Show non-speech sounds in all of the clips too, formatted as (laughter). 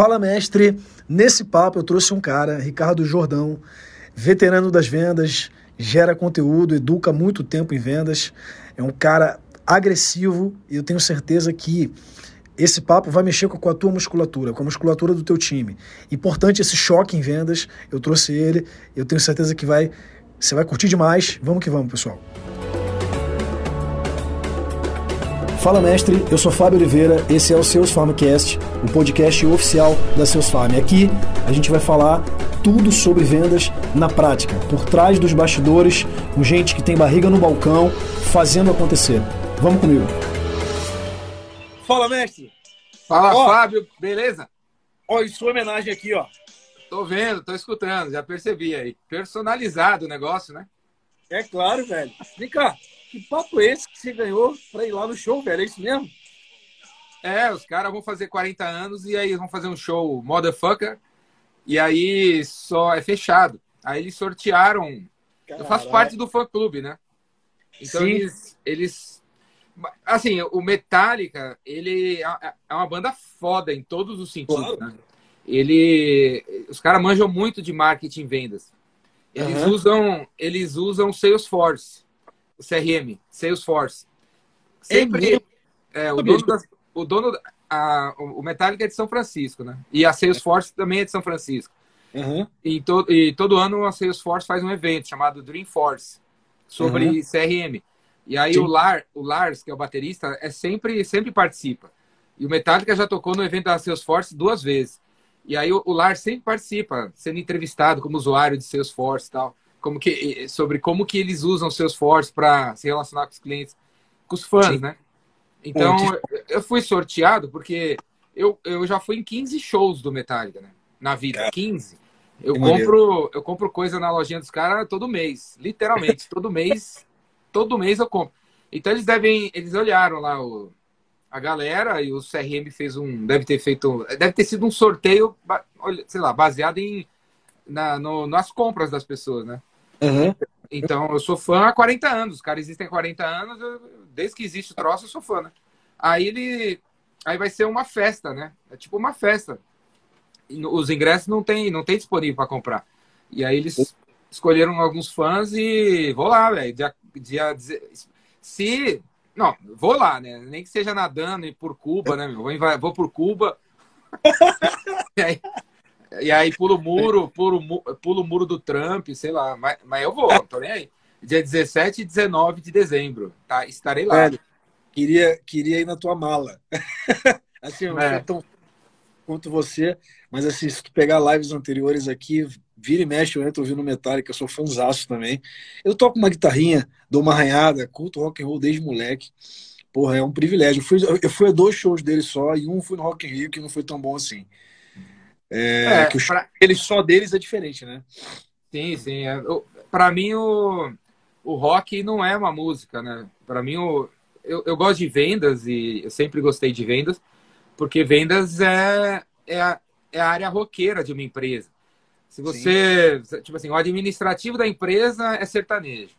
Fala, mestre. Nesse papo eu trouxe um cara, Ricardo Jordão, veterano das vendas, gera conteúdo, educa muito tempo em vendas. É um cara agressivo e eu tenho certeza que esse papo vai mexer com a tua musculatura, com a musculatura do teu time. Importante esse choque em vendas. Eu trouxe ele, eu tenho certeza que vai, você vai curtir demais. Vamos que vamos, pessoal. Fala mestre, eu sou Fábio Oliveira, esse é o Seus Farmcast, o podcast oficial da Seus Farm. Aqui a gente vai falar tudo sobre vendas na prática, por trás dos bastidores, com gente que tem barriga no balcão, fazendo acontecer. Vamos comigo. Fala mestre. Fala ó, Fábio, beleza? Ó, em sua homenagem aqui, ó. Tô vendo, tô escutando, já percebi aí. Personalizado o negócio, né? É claro, velho. Vem cá, que papo é esse que você ganhou para ir lá no show, velho? É isso mesmo? É, os caras vão fazer 40 anos e aí vão fazer um show Motherfucker. E aí só é fechado. Aí eles sortearam. Caralho. Eu faço parte do fã clube, né? Então eles, eles. Assim, o Metallica, ele é, é uma banda foda em todos os sentidos, claro. né? Ele. Os caras manjam muito de marketing e vendas. Eles uhum. usam. Eles usam Salesforce. CRM, Salesforce. Sempre. É, é o, dono das, o dono. A, o Metallica é de São Francisco, né? E a Salesforce também é de São Francisco. Uhum. E, to, e todo ano a Salesforce faz um evento chamado Dreamforce sobre uhum. CRM. E aí o, Lar, o Lars, que é o baterista, é sempre, sempre participa. E o Metallica já tocou no evento da Salesforce duas vezes. E aí o, o Lars sempre participa, sendo entrevistado como usuário de Salesforce e tal como que, sobre como que eles usam seus forces para se relacionar com os clientes, com os fãs, Sim. né? Então, eu fui sorteado porque eu, eu já fui em 15 shows do Metallica, né? Na vida, é. 15. Eu compro, eu compro coisa na lojinha dos caras todo mês, literalmente, (laughs) todo mês, todo mês eu compro. Então eles devem, eles olharam lá o, a galera e o CRM fez um, deve ter feito, deve ter sido um sorteio, sei lá, baseado em na, no, nas compras das pessoas, né? Uhum. Então, eu sou fã há 40 anos. Os caras existem há 40 anos, eu, desde que existe o troço, eu sou fã, né? Aí ele. Aí vai ser uma festa, né? É tipo uma festa. Os ingressos não tem, não tem disponível para comprar. E aí eles escolheram alguns fãs e vou lá, velho. Dia, dia, se. Não, vou lá, né? Nem que seja nadando e por Cuba, né? Vou, vou por Cuba. (laughs) e aí, e aí pulo o muro, pulo, pulo o muro do Trump, sei lá. Mas, mas eu vou, tô nem aí. Dia 17 e 19 de dezembro, tá? Estarei lá. Velho, queria, queria ir na tua mala. (laughs) assim, eu não é. tão quanto você, mas assim, se tu pegar lives anteriores aqui, vira e mexe, eu entro ouvindo Metallica, eu sou fãzaço também. Eu toco uma guitarrinha, dou uma arranhada, culto rock and roll desde moleque. Porra, é um privilégio. Eu fui, eu fui a dois shows dele só, e um fui no Rock in Rio, que não foi tão bom assim. É, é, que o pra... ele só deles é diferente, né? Sim, sim. É, para mim, o, o rock não é uma música, né? Para mim, o, eu, eu gosto de vendas e eu sempre gostei de vendas, porque vendas é, é, a, é a área roqueira de uma empresa. Se você, sim. tipo assim, o administrativo da empresa é sertanejo.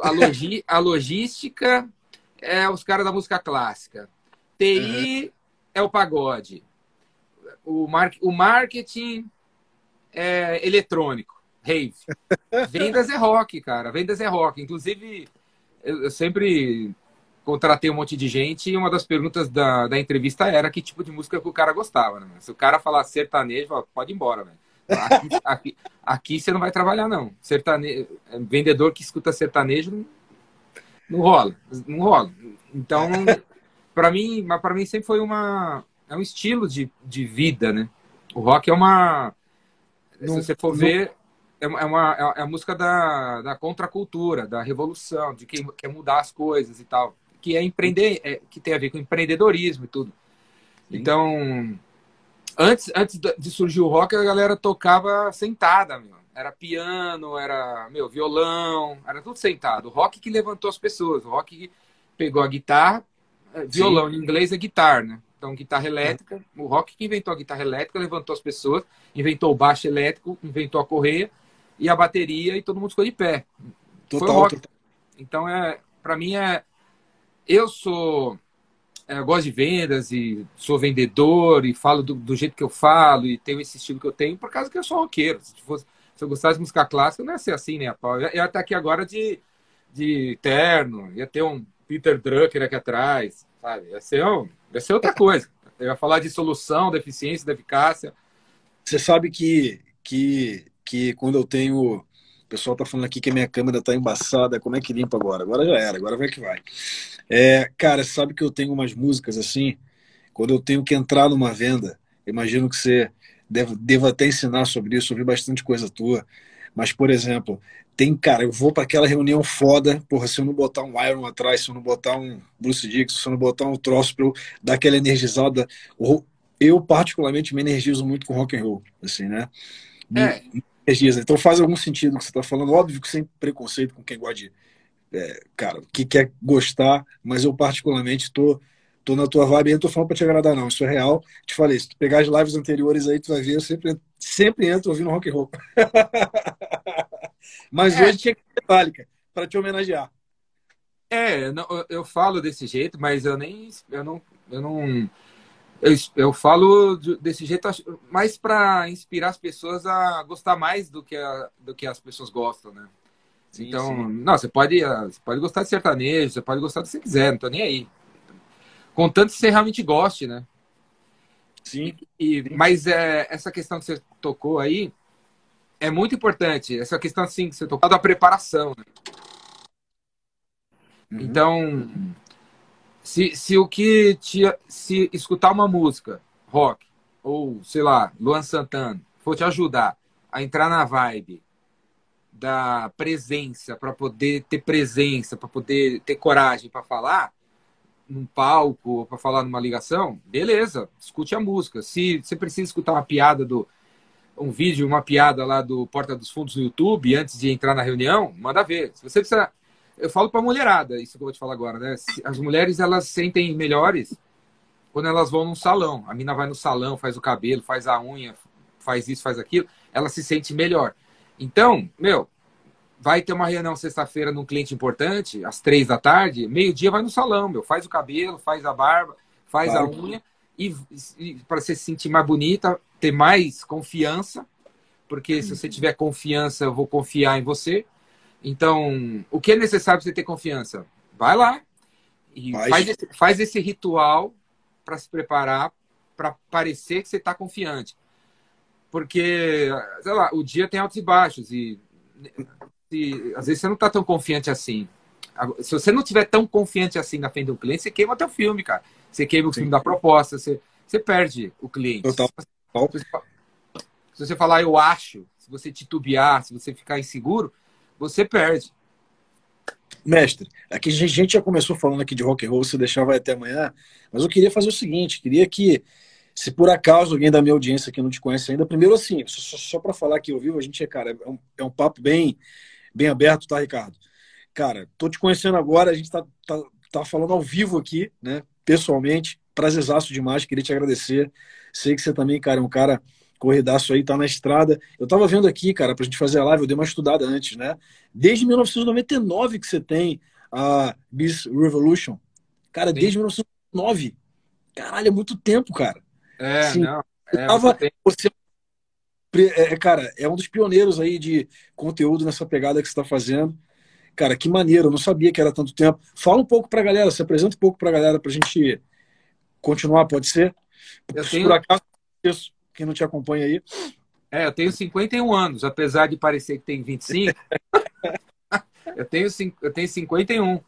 A, logi, (laughs) a logística é os caras da música clássica. TI uhum. é o pagode o, mar, o marketing é eletrônico, rave. (laughs) Vendas é rock, cara. Vendas é rock. Inclusive, eu, eu sempre contratei um monte de gente e uma das perguntas da, da entrevista era que tipo de música que o cara gostava. Né? Se o cara falar sertanejo, pode ir embora, velho. Aqui, (laughs) aqui, aqui, você não vai trabalhar, não. Sertanejo, vendedor que escuta sertanejo não, não rola. Não rola. Então, (laughs) para mim, para mim sempre foi uma, é um estilo de, de vida, né? O rock é uma. Se você for ver, é uma, é, uma, é a música da, da contracultura, da revolução, de quem quer mudar as coisas e tal. Que é empreender, é, que tem a ver com empreendedorismo e tudo. Sim. Então, antes, antes de surgir o rock, a galera tocava sentada, meu. Era piano, era, meu, violão, era tudo sentado. O rock que levantou as pessoas, o rock que pegou a guitarra, é, violão Sim. em inglês é guitarra, né? Então, guitarra elétrica, o rock que inventou a guitarra elétrica, levantou as pessoas, inventou o baixo elétrico, inventou a correia e a bateria e todo mundo ficou de pé. Total, Foi o rock. Total. Então, é, para mim é eu sou é, eu gosto de vendas e sou vendedor e falo do, do, jeito que eu falo e tenho esse estilo que eu tenho por causa que eu sou roqueiro. Se, fosse, se eu gostasse de música clássica, não ia ser assim, né, Paulo? Eu ia estar aqui agora de, de terno, ia ter um Peter Drucker aqui atrás, sabe? Ia ser, ia ser outra coisa. Eu ia falar de solução, da eficiência, da eficácia. Você sabe que, que, que quando eu tenho. O pessoal tá falando aqui que a minha câmera tá embaçada. Como é que limpa agora? Agora já era, agora vai que vai. É, cara, sabe que eu tenho umas músicas assim, quando eu tenho que entrar numa venda, imagino que você deva, deva até ensinar sobre isso, ouvi bastante coisa tua. Mas, por exemplo, tem, cara, eu vou para aquela reunião foda, porra, se eu não botar um Iron atrás, se eu não botar um Bruce Dixon, se eu não botar um troço pra eu dar aquela energizada, eu particularmente me energizo muito com rock and roll, assim, né? É. energiza. Então faz algum sentido o que você está falando, óbvio que sem preconceito com quem gosta de, é, cara, que quer gostar, mas eu particularmente tô tô na tua vibe e não tô falando para te agradar não, isso é real. Te falei, se tu pegar as lives anteriores aí, tu vai ver, eu sempre, sempre entro ouvindo rock and roll. (laughs) Mas é. hoje tinha que ter Metallica para te homenagear. É, eu, eu, falo desse jeito, mas eu nem. Eu não. Eu, não, eu, eu falo desse jeito mais para inspirar as pessoas a gostar mais do que, a, do que as pessoas gostam, né? Sim, então, sim. não, você pode, você pode gostar de sertanejo, você pode gostar do que você quiser, não tô nem aí. Contanto que você realmente goste, né? Sim. E, mas é, essa questão que você tocou aí, é muito importante. Essa questão assim que você tocou da preparação. Né? Uhum. Então, se, se o que te, se escutar uma música rock ou sei lá, Luan Santana for te ajudar a entrar na vibe da presença para poder ter presença, para poder ter coragem para falar num palco, para falar numa ligação, beleza, escute a música. Se você precisa escutar uma piada do um vídeo, uma piada lá do Porta dos Fundos no YouTube antes de entrar na reunião, manda ver. Se você precisa. Eu falo para mulherada, isso que eu vou te falar agora, né? As mulheres elas sentem melhores quando elas vão num salão. A mina vai no salão, faz o cabelo, faz a unha, faz isso, faz aquilo, ela se sente melhor. Então, meu, vai ter uma reunião sexta-feira num cliente importante, às três da tarde, meio-dia vai no salão, meu, faz o cabelo, faz a barba, faz claro. a unha e, e para você se sentir mais bonita, ter mais confiança, porque se você tiver confiança, eu vou confiar em você. Então, o que é necessário para você ter confiança? Vai lá e faz esse, faz esse ritual para se preparar para parecer que você está confiante. Porque, sei lá, o dia tem altos e baixos e se, às vezes você não está tão confiante assim. Se você não tiver tão confiante assim na frente do cliente, você queima teu filme, cara. Você queima o Sim. filme da proposta, você, você perde o cliente. Total. Se você falar eu acho, se você titubear, se você ficar inseguro, você perde. Mestre, aqui a gente já começou falando aqui de rock and roll, se deixar vai até amanhã, mas eu queria fazer o seguinte, queria que se por acaso alguém da minha audiência que não te conhece ainda, primeiro assim, só, só para falar que eu vivo, a gente é, cara, é um, é um papo bem, bem aberto, tá, Ricardo? Cara, tô te conhecendo agora, a gente tá, tá, tá falando ao vivo aqui, né, pessoalmente, prazerzaço demais, queria te agradecer. Sei que você também, cara, é um cara corridaço aí, tá na estrada. Eu tava vendo aqui, cara, pra gente fazer a live, eu dei uma estudada antes, né? Desde 1999 que você tem a Beast Revolution. Cara, Sim. desde 1999. Caralho, é muito tempo, cara. É, assim, não. É, tava, você, é, cara, é um dos pioneiros aí de conteúdo nessa pegada que você está fazendo. Cara, que maneiro, eu não sabia que era tanto tempo. Fala um pouco pra galera, se apresenta um pouco pra galera pra gente continuar, pode ser? Eu tenho... Por acaso, quem não te acompanha aí. É, eu tenho 51 anos, apesar de parecer que tem 25. (laughs) eu, tenho, eu tenho 51.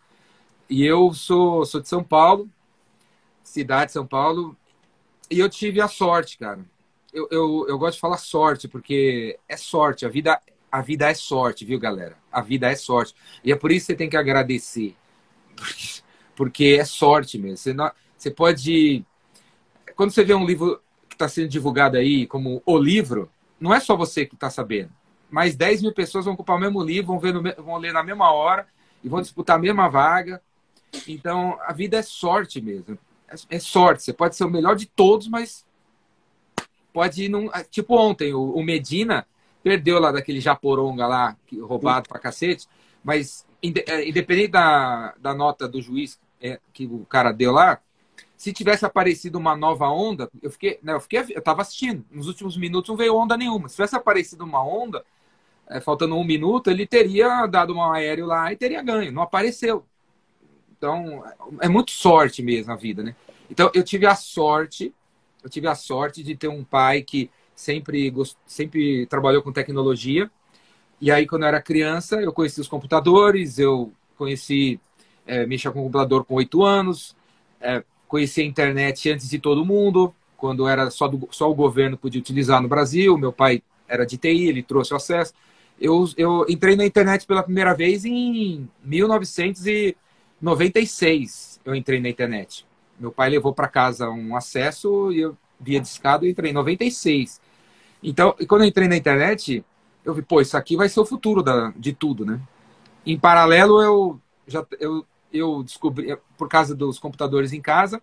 E eu sou, sou de São Paulo, cidade de São Paulo, e eu tive a sorte, cara. Eu, eu, eu gosto de falar sorte, porque é sorte. A vida, a vida é sorte, viu, galera? A vida é sorte. E é por isso que você tem que agradecer. (laughs) Porque é sorte mesmo. Você, não, você pode. Quando você vê um livro que está sendo divulgado aí como o livro, não é só você que está sabendo. Mais 10 mil pessoas vão ocupar o mesmo livro, vão, ver no, vão ler na mesma hora e vão disputar a mesma vaga. Então, a vida é sorte mesmo. É, é sorte. Você pode ser o melhor de todos, mas pode ir num. Tipo ontem, o, Medina perdeu lá daquele Japoronga lá, roubado pra cacete, mas é, independente da, da nota do juiz é, que o cara deu lá, se tivesse aparecido uma nova onda, eu fiquei, né, eu fiquei, eu estava assistindo. Nos últimos minutos não veio onda nenhuma. Se tivesse aparecido uma onda, é, faltando um minuto, ele teria dado um aéreo lá e teria ganho. Não apareceu. Então, é muito sorte mesmo a vida, né? Então, eu tive a sorte, eu tive a sorte de ter um pai que sempre, sempre trabalhou com tecnologia. E aí, quando eu era criança, eu conheci os computadores, eu conheci, é, mexer com computador com oito anos, é, conheci a internet antes de todo mundo, quando era só, do, só o governo podia utilizar no Brasil. Meu pai era de TI, ele trouxe o acesso. Eu, eu entrei na internet pela primeira vez em 1996. Eu entrei na internet. Meu pai levou para casa um acesso e eu via discado e entrei em 96. Então, quando eu entrei na internet, eu vi, pô, isso aqui vai ser o futuro da, de tudo, né? Em paralelo, eu já eu, eu descobri, por causa dos computadores em casa,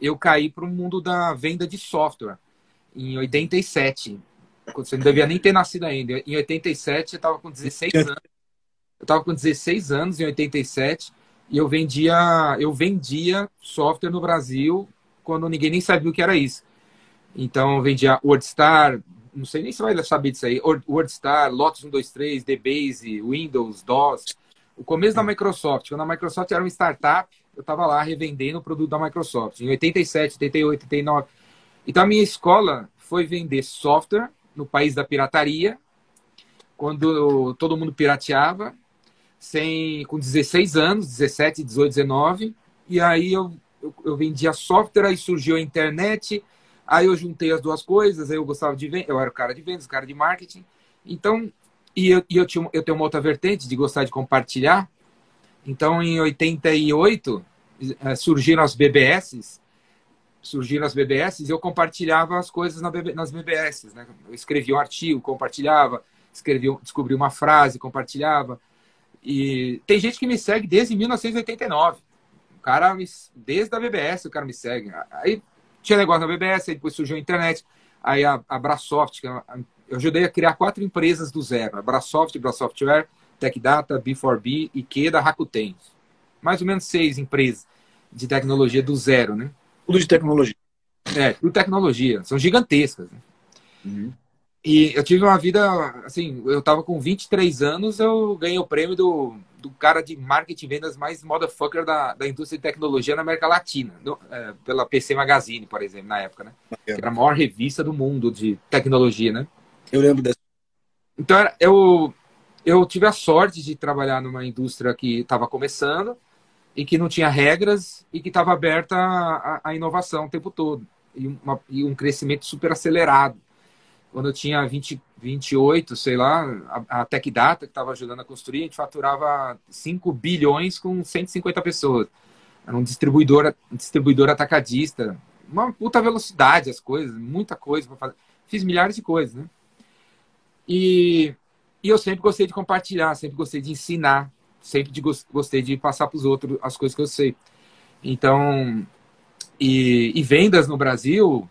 eu caí para o mundo da venda de software em 87. Você não devia nem ter nascido ainda. Em 87, eu estava com 16 anos. Eu estava com 16 anos em 87 e eu vendia, eu vendia software no Brasil quando ninguém nem sabia o que era isso. Então, eu vendia WordStar, não sei nem se vai saber disso aí, WordStar, Lotus 123, DBase, Windows, DOS. O começo da Microsoft, quando a Microsoft era uma startup, eu estava lá revendendo o produto da Microsoft, em 87, 88, 89. Então, a minha escola foi vender software no país da pirataria, quando todo mundo pirateava, sem, com 16 anos, 17, 18, 19. E aí eu, eu, eu vendia software, aí surgiu a internet, aí eu juntei as duas coisas, aí eu gostava de vender, eu era o cara de vendas, cara de marketing. Então, e eu, e eu, tinha, eu tenho uma outra vertente de gostar de compartilhar. Então, em 88, eh, surgiram as BBS, surgiram as BBS e eu compartilhava as coisas nas BBS. Né? Eu escrevia um artigo, compartilhava, escrevia, descobri uma frase, compartilhava. E tem gente que me segue desde 1989. O cara, desde a BBS, o cara me segue. Aí tinha negócio na BBS, aí depois surgiu a internet. Aí a, a Brasoft, que é eu ajudei a criar quatro empresas do zero. A Brasoft, Brasoftware, TechData, B4B, Ikeda, Rakuten. Mais ou menos seis empresas de tecnologia do zero, né? Tudo de tecnologia. É, tudo tecnologia. São gigantescas. Né? Uhum. E eu tive uma vida, assim, eu tava com 23 anos, eu ganhei o prêmio do, do cara de marketing e vendas mais motherfucker da, da indústria de tecnologia na América Latina, é, pela PC Magazine, por exemplo, na época, né? Que era a maior revista do mundo de tecnologia, né? Eu lembro dessa. Então, eu, eu tive a sorte de trabalhar numa indústria que estava começando, e que não tinha regras e que estava aberta à, inovação o tempo todo e, uma, e, um crescimento super acelerado. Quando eu tinha 20, 28, sei lá, a, a Tech Data, que estava ajudando a construir, a gente faturava 5 bilhões com 150 pessoas. Era um distribuidor, um distribuidor atacadista. Uma puta velocidade as coisas, muita coisa para fazer. Fiz milhares de coisas, né? E, e eu sempre gostei de compartilhar, sempre gostei de ensinar sempre de, gostei de passar para os outros as coisas que eu sei. Então, e, e, vendas no Brasil,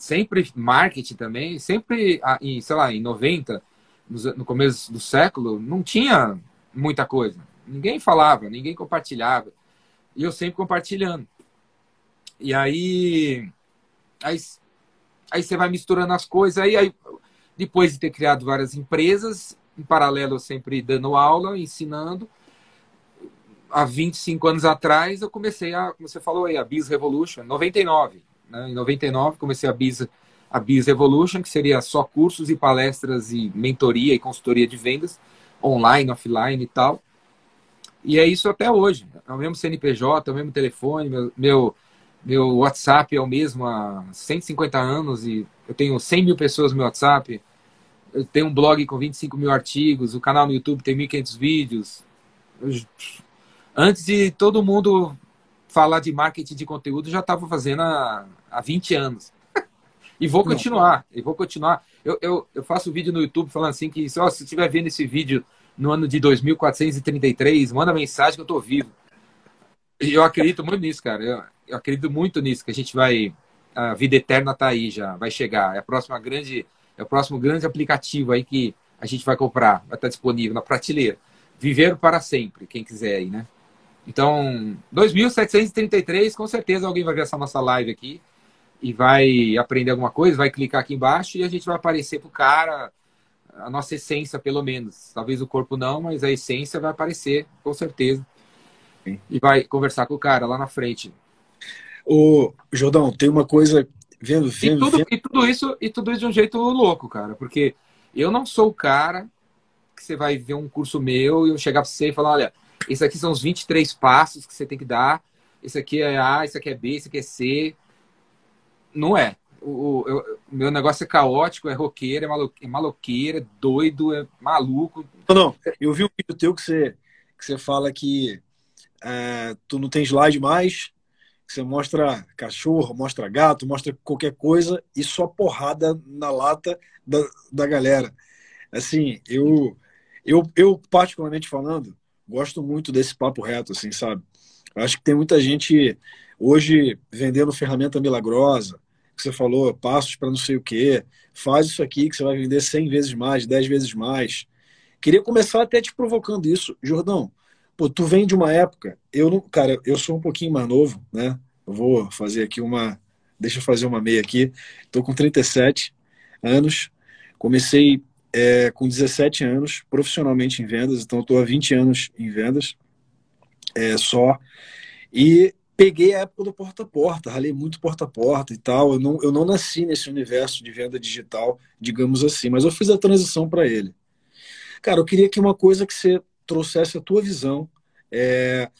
sempre marketing também, sempre, em, sei lá, em 90, no começo do século, não tinha muita coisa. Ninguém falava, ninguém compartilhava. E eu sempre compartilhando. E aí, aí, aí você vai misturando as coisas. Aí, aí, depois de ter criado várias empresas, em paralelo eu sempre dando aula, ensinando, há 25 anos atrás, eu comecei a, como você falou aí, a Biz Revolution, 99. Né? Em 99, comecei a Biz, a Biz Revolution, que seria só cursos e palestras e mentoria e consultoria de vendas, online, offline e tal. E é isso até hoje. É o mesmo CNPJ, é o mesmo telefone, meu, meu, meu WhatsApp é o mesmo há 150 anos e eu tenho 100 mil pessoas no meu WhatsApp. Eu tenho um blog com 25 mil artigos, o canal no YouTube tem 1.500 vídeos. Eu, antes de todo mundo falar de marketing de conteúdo, já estava fazendo há, há 20 anos. (laughs) e vou continuar, e vou continuar. Eu, eu, eu faço vídeo no YouTube falando assim que se você estiver vendo esse vídeo no ano de 2433, manda mensagem que eu estou vivo. E eu acredito muito nisso, cara. Eu, eu, acredito muito nisso, que a gente vai. A vida eterna está aí já, vai chegar. É a próxima grande. É o próximo grande aplicativo aí que a gente vai comprar, vai estar disponível na prateleira. Viver para sempre, quem quiser aí, né? Então, 2.733, com certeza alguém vai ver essa nossa live aqui e vai aprender alguma coisa, vai clicar aqui embaixo e a gente vai aparecer pro cara a nossa essência, pelo menos. Talvez o corpo não, mas a essência vai aparecer, com certeza. Sim. E vai conversar com o cara lá na frente. O Jordão, tem uma coisa vendo, vendo, e tudo, vendo... E tudo isso e tudo isso de um jeito louco, cara, porque eu não sou o cara que você vai ver um curso meu e eu chegar para você e falar, olha, esse aqui são os 23 passos que você tem que dar. Esse aqui é A, esse aqui é B, esse aqui é C. Não é. O, o, meu negócio é caótico, é roqueiro, é, malo, é maloqueiro, é doido, é maluco. Não, não. Eu vi um vídeo teu que você, que você fala que é, tu não tem slide mais, você mostra cachorro, mostra gato, mostra qualquer coisa e só porrada na lata da, da galera. Assim, eu, eu, eu particularmente falando, gosto muito desse papo reto, assim, sabe? Acho que tem muita gente hoje vendendo ferramenta milagrosa, que você falou, passos para não sei o quê, faz isso aqui que você vai vender 100 vezes mais, 10 vezes mais. Queria começar até te provocando isso. Jordão, pô, tu vem de uma época, eu não, cara, eu sou um pouquinho mais novo, né? Eu vou fazer aqui uma, deixa eu fazer uma meia aqui. Tô com 37 anos, comecei é, com 17 anos, profissionalmente em vendas, então estou há 20 anos em vendas é, só. E peguei a época do porta a porta, ralei muito porta a porta e tal. Eu não, eu não nasci nesse universo de venda digital, digamos assim, mas eu fiz a transição para ele. Cara, eu queria que uma coisa que você trouxesse a tua visão. É,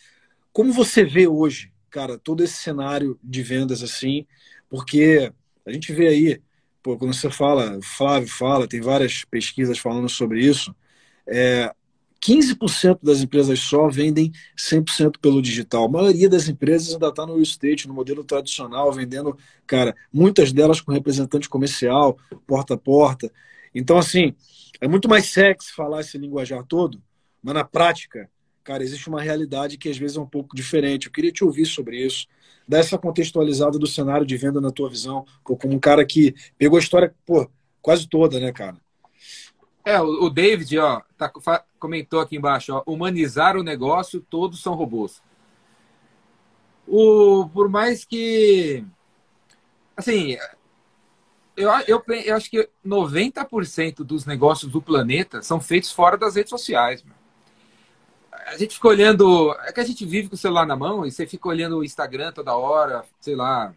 como você vê hoje, cara, todo esse cenário de vendas assim, porque a gente vê aí pô, quando você fala, Flávio fala, tem várias pesquisas falando sobre isso, é, 15% das empresas só vendem 100% pelo digital. A maioria das empresas ainda está no real estate, no modelo tradicional, vendendo, cara, muitas delas com representante comercial, porta a porta. Então, assim, é muito mais sexy falar esse linguajar todo, mas na prática, cara, existe uma realidade que às vezes é um pouco diferente. Eu queria te ouvir sobre isso dessa contextualizada do cenário de venda na tua visão, como um cara que pegou a história, pô, quase toda, né, cara? É, o David, ó, tá, comentou aqui embaixo, ó, humanizar o negócio, todos são robôs. O, por mais que, assim, eu, eu, eu acho que 90% dos negócios do planeta são feitos fora das redes sociais. Meu a gente fica olhando. É que a gente vive com o celular na mão e você fica olhando o Instagram toda hora, sei lá.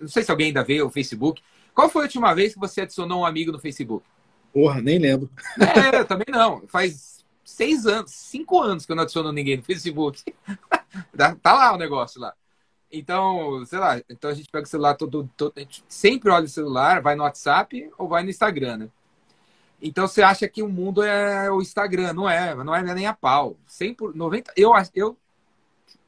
Não sei se alguém ainda vê o Facebook. Qual foi a última vez que você adicionou um amigo no Facebook? Porra, nem lembro. É, também não. Faz seis anos, cinco anos que eu não adiciono ninguém no Facebook. (laughs) tá lá o negócio lá. Então, sei lá, então a gente pega o celular todo, todo a gente sempre olha o celular, vai no WhatsApp ou vai no Instagram, né? Então você acha que o mundo é o Instagram, não é, não é nem a pau. 100 por 90, eu eu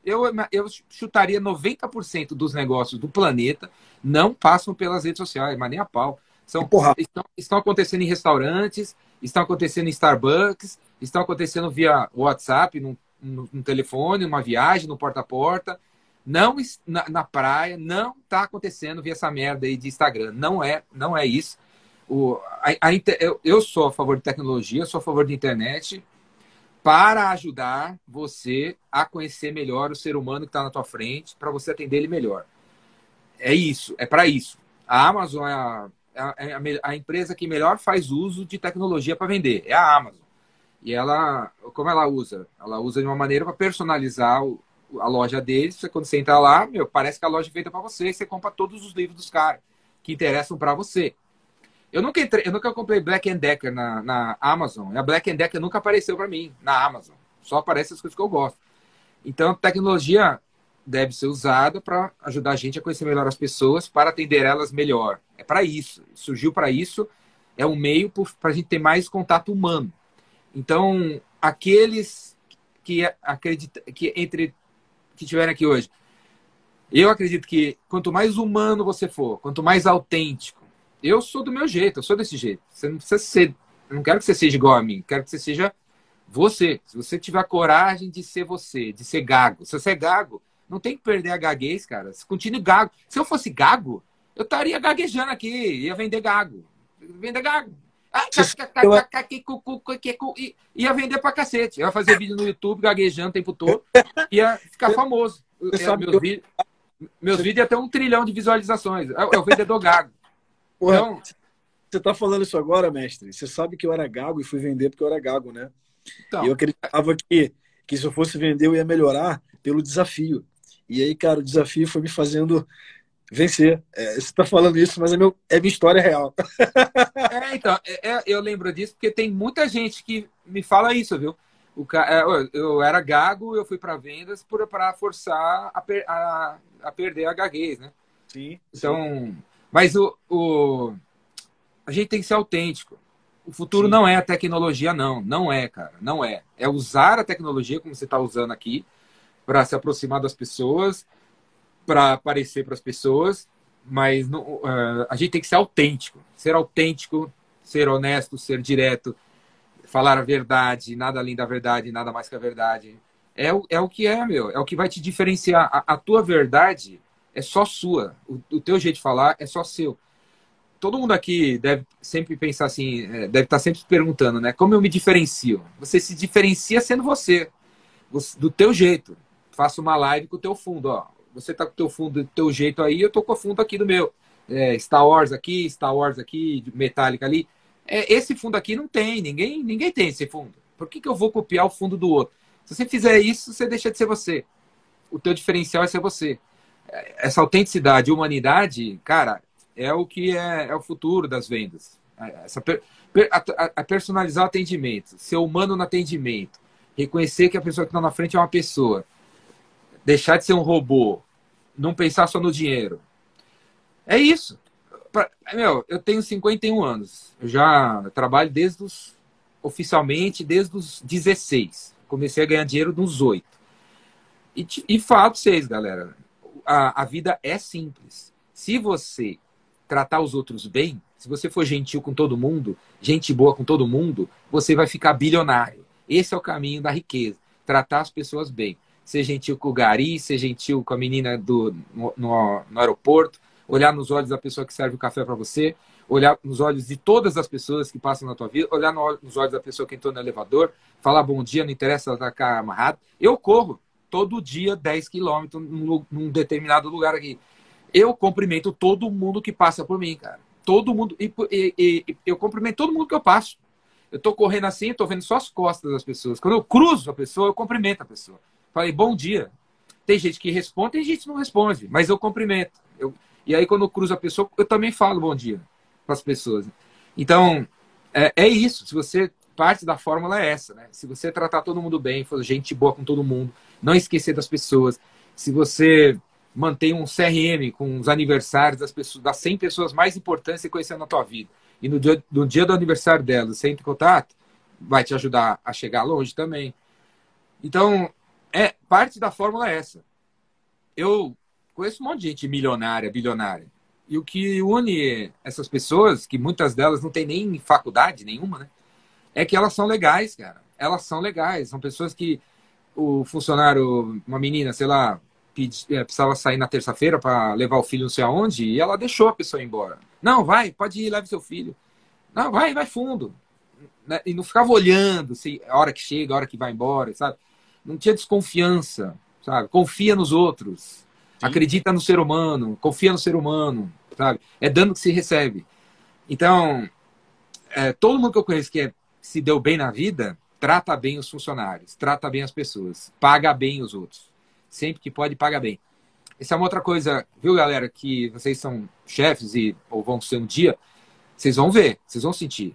eu, eu chutaria 90% dos negócios do planeta não passam pelas redes sociais, mas nem a pau. São, estão, estão acontecendo em restaurantes, estão acontecendo em Starbucks, estão acontecendo via WhatsApp, no, no, no telefone, numa viagem, no porta a porta. Não na, na praia, não está acontecendo via essa merda aí de Instagram. Não é, não é isso. O, a, a, eu, eu sou a favor de tecnologia, sou a favor de internet para ajudar você a conhecer melhor o ser humano que está na tua frente, para você atender ele melhor. É isso, é para isso. A Amazon é a, é a, a, empresa que melhor faz uso de tecnologia para vender, é a Amazon. E ela, como ela usa? Ela usa de uma maneira para personalizar o, a loja deles. Você, quando você entra lá, meu, parece que a loja é feita para você. Você compra todos os livros dos caras que interessam para você. Eu nunca entrei, eu nunca comprei Black Decker na, na Amazon. A Black Decker nunca apareceu para mim na Amazon. Só aparece as coisas que eu gosto. Então, tecnologia deve ser usada para ajudar a gente a conhecer melhor as pessoas, para atender elas melhor. É para isso. Surgiu para isso. É um meio para a gente ter mais contato humano. Então, aqueles que acreditam que entre que estiverem aqui hoje, eu acredito que quanto mais humano você for, quanto mais autêntico eu sou do meu jeito, eu sou desse jeito. Você não precisa ser. Eu não quero que você seja igual a mim, quero que você seja você. Se você tiver a coragem de ser você, de ser gago. Se você é gago, não tem que perder a gaguez, cara. Se continue gago. Se eu fosse gago, eu estaria gaguejando aqui, ia vender gago. Vender gago. Ia vender pra cacete. Ia fazer vídeo no YouTube, gaguejando o tempo todo. Ia ficar famoso. É, meus, vídeos, meus vídeos iam ter um trilhão de visualizações. É, é o vendedor gago. Então, você está falando isso agora, mestre. Você sabe que eu era gago e fui vender porque eu era gago, né? Então, eu acreditava que, que se eu fosse vender eu ia melhorar pelo desafio. E aí, cara, o desafio foi me fazendo vencer. É, você está falando isso, mas é, meu, é minha história real. É, então, é, é, eu lembro disso porque tem muita gente que me fala isso, viu? O, é, eu era gago, eu fui para vendas para forçar a, per, a, a, perder a gaguez, né? Sim. Então, sim. Mas o, o, a gente tem que ser autêntico. O futuro sim. não é a tecnologia, não. Não é, cara. Não é. É usar a tecnologia como você está usando aqui para se aproximar das pessoas, para aparecer para as pessoas, mas não, uh, a gente tem que ser autêntico. Ser autêntico, ser honesto, ser direto, falar a verdade, nada além da verdade, nada mais que a verdade. É o, é o que é, meu. É o que vai te diferenciar. A, a tua verdade é só sua. O, o, teu jeito de falar é só seu. Todo mundo aqui deve sempre pensar assim, é, deve estar sempre se perguntando, né? Como eu me diferencio? Você se diferencia sendo você, do teu jeito. Faça uma live com o teu fundo, ó. Você tá com o teu fundo do teu jeito aí, eu tô com o fundo aqui do meu. É, Star Wars aqui, Star Wars aqui, Metallica ali. É, esse fundo aqui não tem, ninguém, ninguém tem esse fundo. Por que, que eu vou copiar o fundo do outro? Se você fizer isso, você deixa de ser você. O teu diferencial é ser você. Essa autenticidade, humanidade, cara, é o que é, é o futuro das vendas. Essa per, a, a, personalizar o atendimento, ser humano no atendimento, reconhecer que a pessoa que está na frente é uma pessoa, deixar de ser um robô, não pensar só no dinheiro. É isso pra, meu, eu tenho 51 anos. Eu já trabalho desde os oficialmente desde os 16. Comecei a ganhar dinheiro nos 8. E, e para vocês, galera, a, a vida é simples. Se você tratar os outros bem, se você for gentil com todo mundo, gente boa com todo mundo, você vai ficar bilionário. Esse é o caminho da riqueza. Tratar as pessoas bem. Ser gentil com o gari, ser gentil com a menina do, no, no, no aeroporto, olhar nos olhos da pessoa que serve o café para você, olhar nos olhos de todas as pessoas que passam na tua vida, olhar nos olhos da pessoa que entrou no elevador, falar bom dia, não interessa estar tá amarrado. Eu corro todo dia 10 quilômetros num, determinado lugar aqui. Eu cumprimento todo mundo que passa por mim, cara. Todo mundo. E, e, e eu cumprimento todo mundo que eu passo. Eu tô correndo assim, tô vendo só as costas das pessoas. Quando eu cruzo a pessoa, eu cumprimento a pessoa. Falei, bom dia. Tem gente que responde, tem gente que não responde, mas eu cumprimento. Eu, e aí, quando eu cruzo a pessoa, eu também falo bom dia para as pessoas. Então, é, é, isso. Se você. Parte da fórmula é essa, né? Se você tratar todo mundo bem, for gente boa com todo mundo, não esquecer das pessoas, se você mantém um CRM com os aniversários das pessoas, das 100 pessoas mais importantes que você conheceu na tua vida, e no dia, no dia do aniversário delas, você entra em contato, vai te ajudar a chegar longe também. Então, é parte da fórmula é essa. Eu conheço um monte de gente milionária, bilionária. E o que une essas pessoas, que muitas delas não têm nem faculdade nenhuma, né? É que elas são legais, cara. Elas são legais. São pessoas que o funcionário, uma menina, sei lá, é, precisava sair na terça-feira para levar o filho não sei aonde, e ela deixou a pessoa ir embora. Não, vai, pode ir, leve seu filho. Não, vai, vai fundo. Né? E não ficava olhando se a hora que chega, a hora que vai embora, sabe? Não tinha desconfiança, sabe? Confia nos outros. Sim. acredita no ser humano, confia no ser humano, sabe? É dando que se recebe. Então, é, todo mundo que eu conheço que é, se deu bem na vida, trata bem os funcionários, trata bem as pessoas, paga bem os outros. Sempre que pode, paga bem. Essa é uma outra coisa, viu, galera, que vocês são chefes e ou vão ser um dia, vocês vão ver, vocês vão sentir.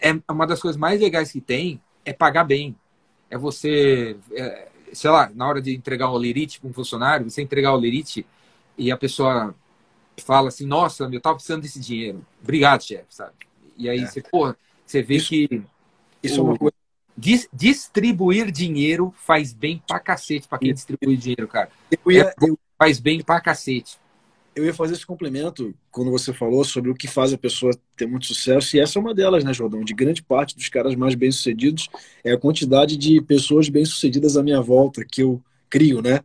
É uma das coisas mais legais que tem é pagar bem. É você é, sei lá, na hora de entregar o lerite para um funcionário, você entregar o lerite e a pessoa fala assim, nossa, eu tava precisando desse dinheiro. Obrigado, chefe, sabe? E aí é. você, porra, você vê isso, que isso o, é uma coisa dis, distribuir dinheiro faz bem pra cacete para quem distribui dinheiro, cara. Eu ia, é, eu, faz bem pra cacete eu ia fazer esse complemento quando você falou sobre o que faz a pessoa ter muito sucesso, e essa é uma delas, né, Jordão? De grande parte dos caras mais bem-sucedidos é a quantidade de pessoas bem-sucedidas à minha volta que eu crio, né?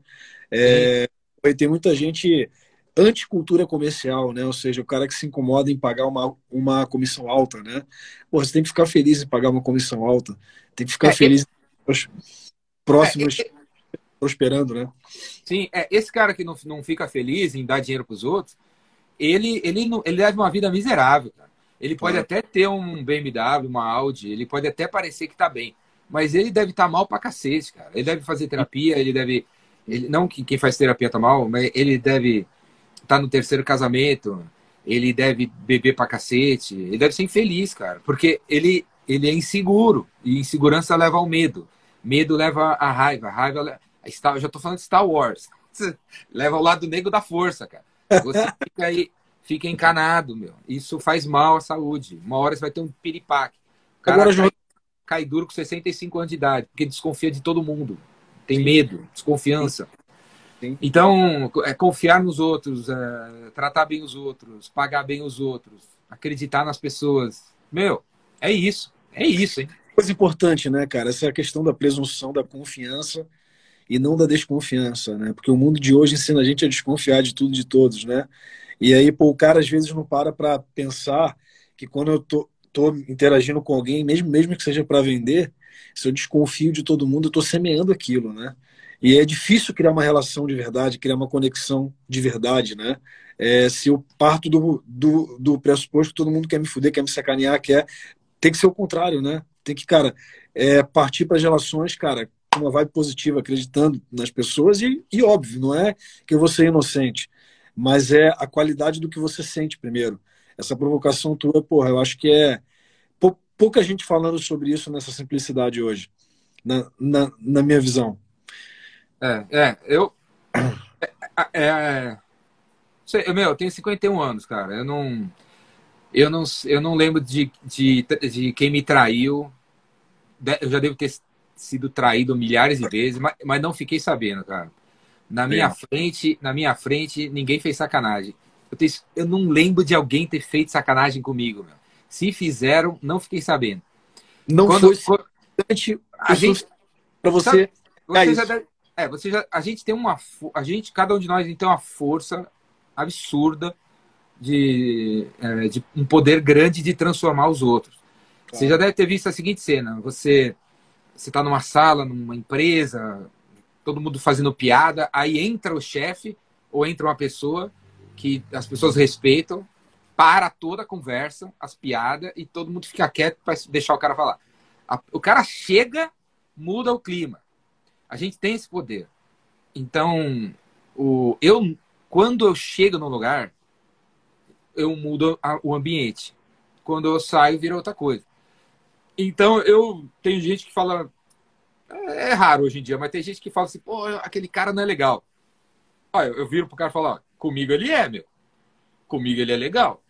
É, tem muita gente anticultura comercial, né? Ou seja, o cara que se incomoda em pagar uma, uma comissão alta, né? Pô, você tem que ficar feliz em pagar uma comissão alta, tem que ficar é, feliz é, próximos é, é, prosperando, né? Sim, é, esse cara que não, não fica feliz em dar dinheiro para os outros, ele, ele, não, ele leva uma vida miserável, cara. Ele pode claro. até ter um BMW, uma Audi, ele pode até parecer que tá bem, mas ele deve estar tá mal pra cacete, cara. Ele deve fazer terapia, ele deve. Ele, não que quem faz terapia tá mal, mas ele deve tá no terceiro casamento, ele deve beber pra cacete, ele deve ser infeliz, cara, porque ele, ele é inseguro, e insegurança leva ao medo. Medo leva à raiva, a raiva leva... Eu já tô falando de Star Wars. (laughs) leva ao lado negro da força, cara. Você (laughs) fica aí fica encanado, meu. Isso faz mal à saúde. Uma hora você vai ter um piripaque. O cara Agora, cai, cai duro com 65 anos de idade, porque desconfia de todo mundo. Tem medo, desconfiança. Sim. Então, é confiar nos outros, é, tratar bem os outros, pagar bem os outros, acreditar nas pessoas. Meu, é isso. É isso, hein? Coisa importante, né, cara? Essa é a questão da presunção da confiança e não da desconfiança, né? Porque o mundo de hoje ensina a gente a desconfiar de tudo e de todos, né? E aí, pô, o cara às vezes não para para pensar que quando eu tô, tô interagindo com alguém, mesmo, mesmo que seja para vender, se eu desconfio de todo mundo, eu tô semeando aquilo, né? E é difícil criar uma relação de verdade, criar uma conexão de verdade, né? É, se eu parto do, do, do pressuposto que todo mundo quer me fuder, quer me sacanear, quer. Tem que ser o contrário, né? Tem que, cara, é, partir para as relações, cara, com uma vibe positiva, acreditando nas pessoas e, e óbvio, não é que eu vou ser inocente mas é a qualidade do que você sente primeiro. Essa provocação tua, porra, eu acho que é pouca gente falando sobre isso nessa simplicidade hoje, na, na, na minha visão. É, é, eu. (coughs) É, é, sei, meu, eu tenho 51 anos, cara. Eu não. Eu não, eu não lembro de, de, de quem me traiu. Eu já devo ter sido traído milhares de vezes, mas, mas não fiquei sabendo, cara. Na minha é. frente, na minha frente, ninguém fez sacanagem. Eu, tenho, eu não lembro de alguém ter feito sacanagem comigo, meu. Se fizeram, não fiquei sabendo. Não quando, foi a gente para você. Sabe, você é já deve, é, você já, a gente tem uma a gente, cada um de nós tem uma força absurda de, é, de um poder grande de transformar os outros. Claro. Você já deve ter visto a seguinte cena: você você está numa sala, numa empresa, todo mundo fazendo piada, aí entra o chefe ou entra uma pessoa que as pessoas respeitam, para toda a conversa, as piadas, e todo mundo fica quieto para deixar o cara falar. O cara chega, muda o clima. A gente tem esse poder. Então, o, eu, quando eu chego no lugar, eu mudo a, o ambiente. Quando eu saio, vira outra coisa. Então, eu tenho gente que fala, é, é, raro hoje em dia, mas tem gente que fala assim, pô, aquele cara não é legal. Ah, eu, eu viro pro cara falo, ó, comigo ele é, meu. Comigo ele é legal.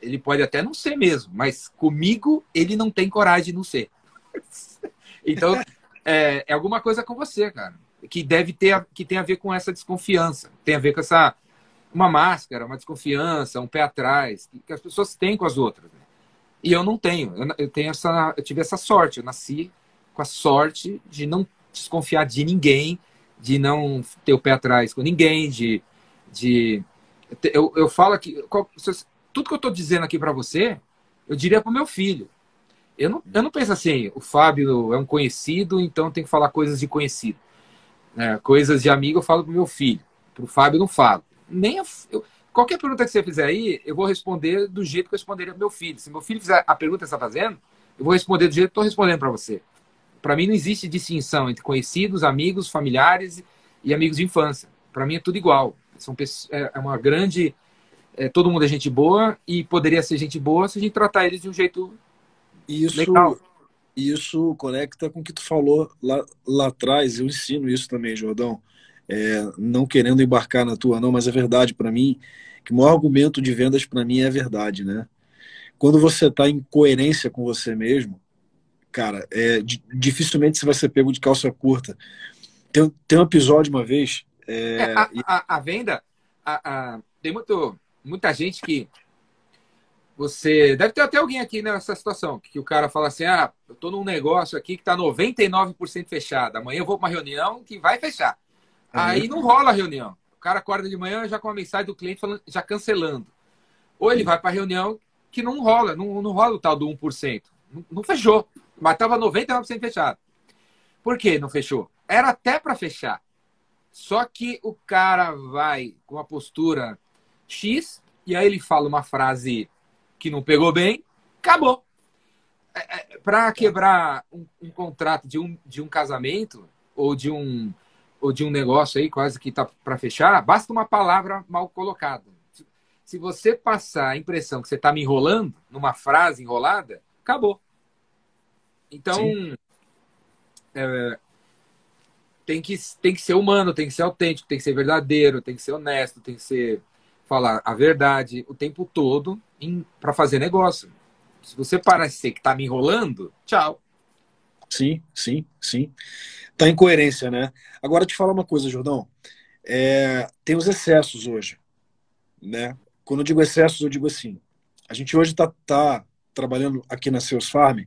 Ele pode até não ser mesmo, mas comigo ele não tem coragem de não ser. (laughs) então, é, é, alguma coisa com você, cara, que deve ter, que tem a ver com essa desconfiança, tem a ver com essa uma máscara, uma desconfiança, um pé atrás, que, as pessoas têm com as outras. Né? E eu não tenho. Eu, eu tenho essa, eu tive essa sorte. Eu nasci com a sorte de não desconfiar de ninguém, de não ter o pé atrás com ninguém, de. de eu, eu falo que tudo que eu estou dizendo aqui para você, eu diria para o meu filho. Eu não, eu não penso assim, o Fábio é um conhecido, então tem que falar coisas de conhecido. É, coisas de amigo eu falo para o meu filho. Para o Fábio eu não falo. Nem eu, qualquer pergunta que você fizer aí, eu vou responder do jeito que eu responderia para meu filho. Se meu filho fizer a pergunta que você está fazendo, eu vou responder do jeito que estou respondendo para você. Para mim não existe distinção entre conhecidos, amigos, familiares e amigos de infância. Para mim é tudo igual. São é, é uma grande. É, todo mundo é gente boa e poderia ser gente boa se a gente tratar eles de um jeito isso, legal. Isso conecta com o que tu falou lá, lá atrás. Eu ensino isso também, Jordão. É, não querendo embarcar na tua, não, mas é verdade para mim que o maior argumento de vendas para mim é a verdade, né? Quando você está em coerência com você mesmo, cara, é, dificilmente você vai ser pego de calça curta. Tem, tem um episódio uma vez. É, é, a, a, a, venda, a, tem muito, muita gente que. Você. Deve ter até alguém aqui nessa situação, que o cara fala assim: ah, eu tô num negócio aqui que tá 99% fechado. Amanhã eu vou para uma reunião que vai fechar. Aí não rola a reunião. cara acorda de manhã já com uma mensagem do cliente falando, já cancelando. Ou ele vai para a reunião que não rola, não, não rola o tal do 1%. Não, não fechou, mas estava 99% fechado. Por que não fechou? Era até para fechar. Só que o cara vai com a postura X e aí ele fala uma frase que não pegou bem, acabou. É, é, para quebrar um, um, contrato de um, de um casamento ou de um, ou de um negócio aí quase que está para fechar, basta uma palavra mal colocada. Se você passar a impressão que você está me enrolando numa frase enrolada, acabou. Então, é, tem, que, tem que ser humano, tem que ser autêntico, tem que ser verdadeiro, tem que ser honesto, tem que ser falar a verdade o tempo todo para fazer negócio. Se você parecer que está me enrolando, tchau. Sim, sim, sim. Tá em coerência, né? Agora te falar uma coisa, Jordão. É, tem os excessos hoje, né? Quando eu digo excessos, eu digo assim. A gente hoje está tá trabalhando aqui na Seus Farm,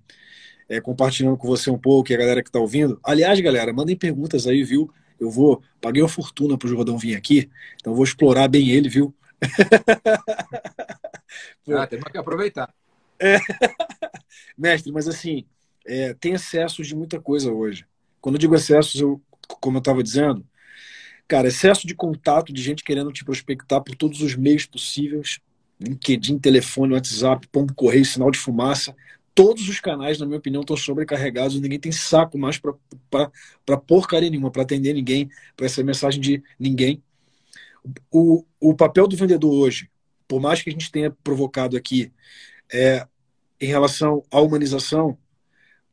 é, compartilhando com você um pouco e a galera que está ouvindo. Aliás, galera, mandem perguntas aí, viu? Eu vou paguei uma fortuna para o Jordão vir aqui, então vou explorar bem ele, viu? (laughs) ah, temos que aproveitar. É. (laughs) Mestre, mas assim, é, tem excessos de muita coisa hoje. Quando eu digo excessos, eu, como eu estava dizendo, cara, excesso de contato de gente querendo te prospectar por todos os meios possíveis, LinkedIn, telefone, WhatsApp, pombo correio, sinal de fumaça, todos os canais, na minha opinião, estão sobrecarregados. Ninguém tem saco mais para porcaria nenhuma, para atender ninguém, para essa mensagem de ninguém. O, o papel do vendedor hoje, por mais que a gente tenha provocado aqui, é, em relação à humanização,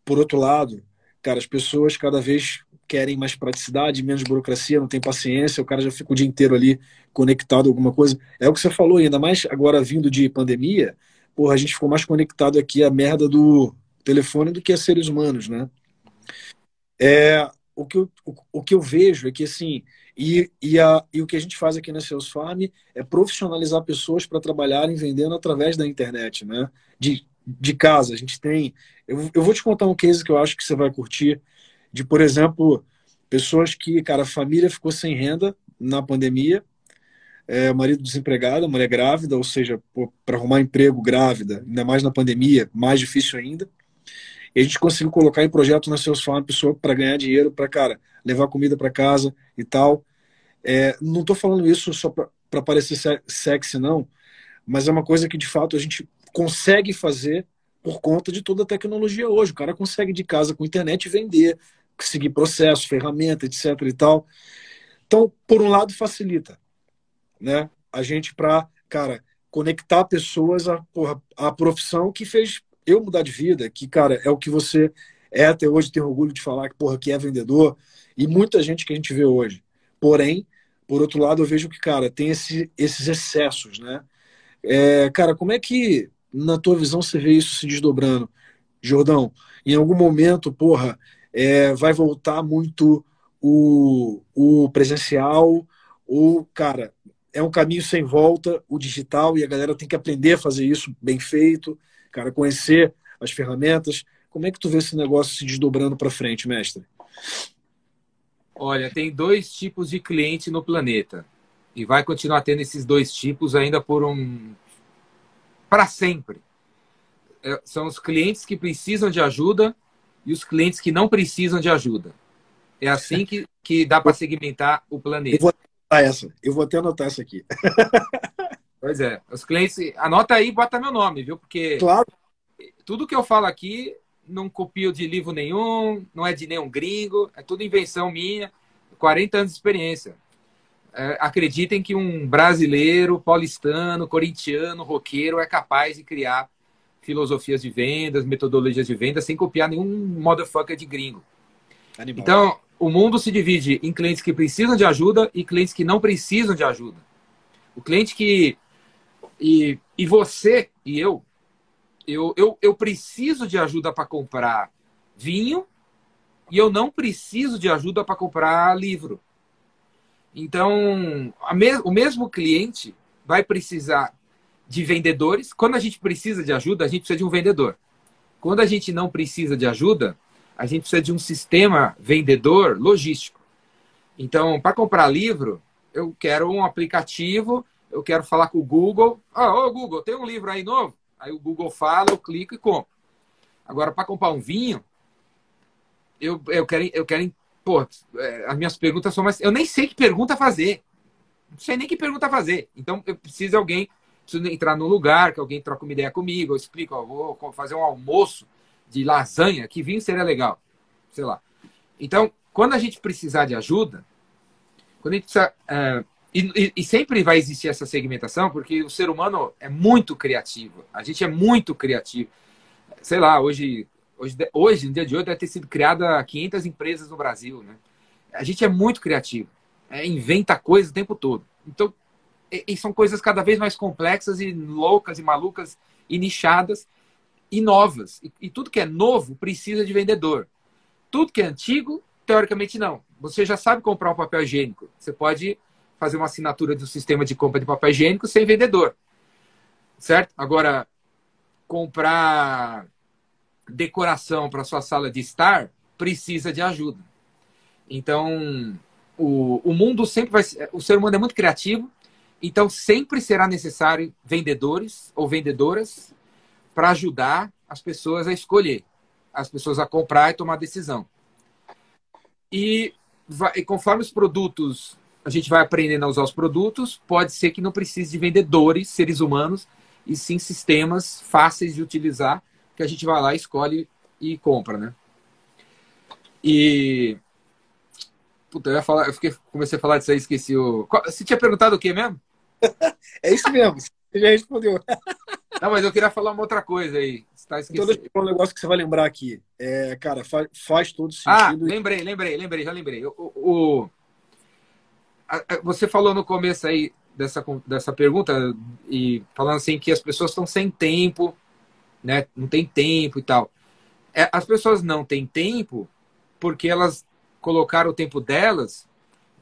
por outro lado, cara, as pessoas cada vez querem mais praticidade, menos burocracia, não tem paciência, o cara já fica o dia inteiro ali conectado a alguma coisa. É o que você falou, ainda mais agora vindo de pandemia, porra, a gente ficou mais conectado aqui à merda do telefone do que a seres humanos, né? É, o, que eu, o, o que eu vejo é que, assim, e, e, a, e o que a gente faz aqui na Sales Farm é profissionalizar pessoas para trabalharem vendendo através da internet, né? De, de casa. A gente tem. Eu, eu vou te contar um case que eu acho que você vai curtir, de, por exemplo, pessoas que, cara, a família ficou sem renda na pandemia, é, marido desempregado, mulher grávida, ou seja, para arrumar emprego grávida, ainda mais na pandemia, mais difícil ainda. E a gente conseguiu colocar em projeto na Seus Farm pessoa para ganhar dinheiro, para, cara, levar comida para casa e tal. É, não estou falando isso só para parecer sexy, não, mas é uma coisa que de fato a gente consegue fazer por conta de toda a tecnologia hoje. O cara consegue de casa com internet vender, seguir processo, ferramenta, etc. e tal. Então, por um lado, facilita né? A gente para, cara, conectar pessoas à, à profissão que fez eu mudar de vida, que, cara, é o que você é até hoje, tem orgulho de falar que, porra, que é vendedor, e muita gente que a gente vê hoje. Porém, por outro lado, eu vejo que, cara, tem esse, esses excessos, né? É, cara, como é que, na tua visão, você vê isso se desdobrando? Jordão, em algum momento, porra, é, vai voltar muito o, o presencial, ou, cara, é um caminho sem volta, o digital, e a galera tem que aprender a fazer isso bem feito, cara, conhecer as ferramentas. Como é que tu vê esse negócio se desdobrando para frente, mestre? Olha, tem dois tipos de cliente no planeta. E vai continuar tendo esses dois tipos ainda por um. para sempre. É, são os clientes que precisam de ajuda e os clientes que não precisam de ajuda. É assim que, que dá para segmentar o planeta. Eu vou anotar essa. Eu vou até anotar essa aqui. (laughs) Pois é. Os clientes. Anota aí e bota meu nome, viu? Porque. Claro. Tudo que eu falo aqui não copio de livro nenhum, não é de nenhum gringo, é tudo invenção minha. 40 anos de experiência. É, acreditem que um brasileiro, paulistano, corintiano, roqueiro é capaz de criar filosofias de vendas, metodologias de vendas sem copiar nenhum motherfucker de gringo. Animal. Então, o mundo se divide em clientes que precisam de ajuda e clientes que não precisam de ajuda. O cliente que. E, e você e eu, eu, eu, eu preciso de ajuda para comprar vinho e eu não preciso de ajuda para comprar livro. Então, me, o mesmo cliente vai precisar de vendedores. Quando a gente precisa de ajuda, a gente precisa de um vendedor. Quando a gente não precisa de ajuda, a gente precisa de um sistema vendedor logístico. Então, para comprar livro, eu quero um aplicativo, eu quero falar com o Google. Ah, ô Google, tem um livro aí novo? Aí o Google fala, eu clico e compro. Agora, para comprar um vinho, eu, eu quero, eu quero pô, é, as minhas perguntas são mais. Eu nem sei que pergunta fazer. Não sei nem que pergunta fazer. Então, eu preciso de alguém, preciso entrar no lugar, que alguém troca uma ideia comigo, eu explico, ó, vou fazer um almoço de lasanha, que vinho seria legal. Sei lá. Então, quando a gente precisar de ajuda, quando a gente precisa. É, e, e, sempre vai existir essa segmentação, porque o ser humano é muito criativo. A gente é muito criativo. Sei lá, hoje, hoje, hoje no dia de hoje, deve ter sido criada 500 empresas no Brasil. Né? A gente é muito criativo. É, inventa coisas o tempo todo. Então, e, e são coisas cada vez mais complexas e loucas e malucas e nichadas e novas. E, e tudo que é novo precisa de vendedor. Tudo que é antigo, teoricamente não. Você já sabe comprar um papel higiênico. Você pode fazer uma assinatura do sistema de compra de papel higiênico sem vendedor. Certo? Agora, comprar decoração para sua sala de estar precisa de ajuda. Então, o, o mundo sempre vai. O ser humano é muito criativo, então sempre será necessário vendedores ou vendedoras para ajudar as pessoas a escolher, as pessoas a comprar e tomar decisão. E, vai, e conforme os produtos a gente vai aprendendo a usar os produtos, pode ser que não precise de vendedores, seres humanos, e sim sistemas fáceis de utilizar, que a gente vai lá, escolhe e compra, né? E. Puta, eu ia falar, eu fiquei, comecei a falar disso aí, esqueci o. Você tinha perguntado o quê mesmo? (laughs) é isso mesmo, você já respondeu. (laughs) Não, mas eu queria falar uma outra coisa aí. Você tá esquecendo. Então, deixa um negócio que você vai lembrar aqui. É, cara, faz, faz todo ah, sentido. Ah, lembrei, lembrei, lembrei, já lembrei. O, o, você falou no começo aí dessa, dessa pergunta e falando assim que as pessoas estão sem tempo, né? Não tem tempo e tal. É, as pessoas não têm tempo porque elas colocaram o tempo delas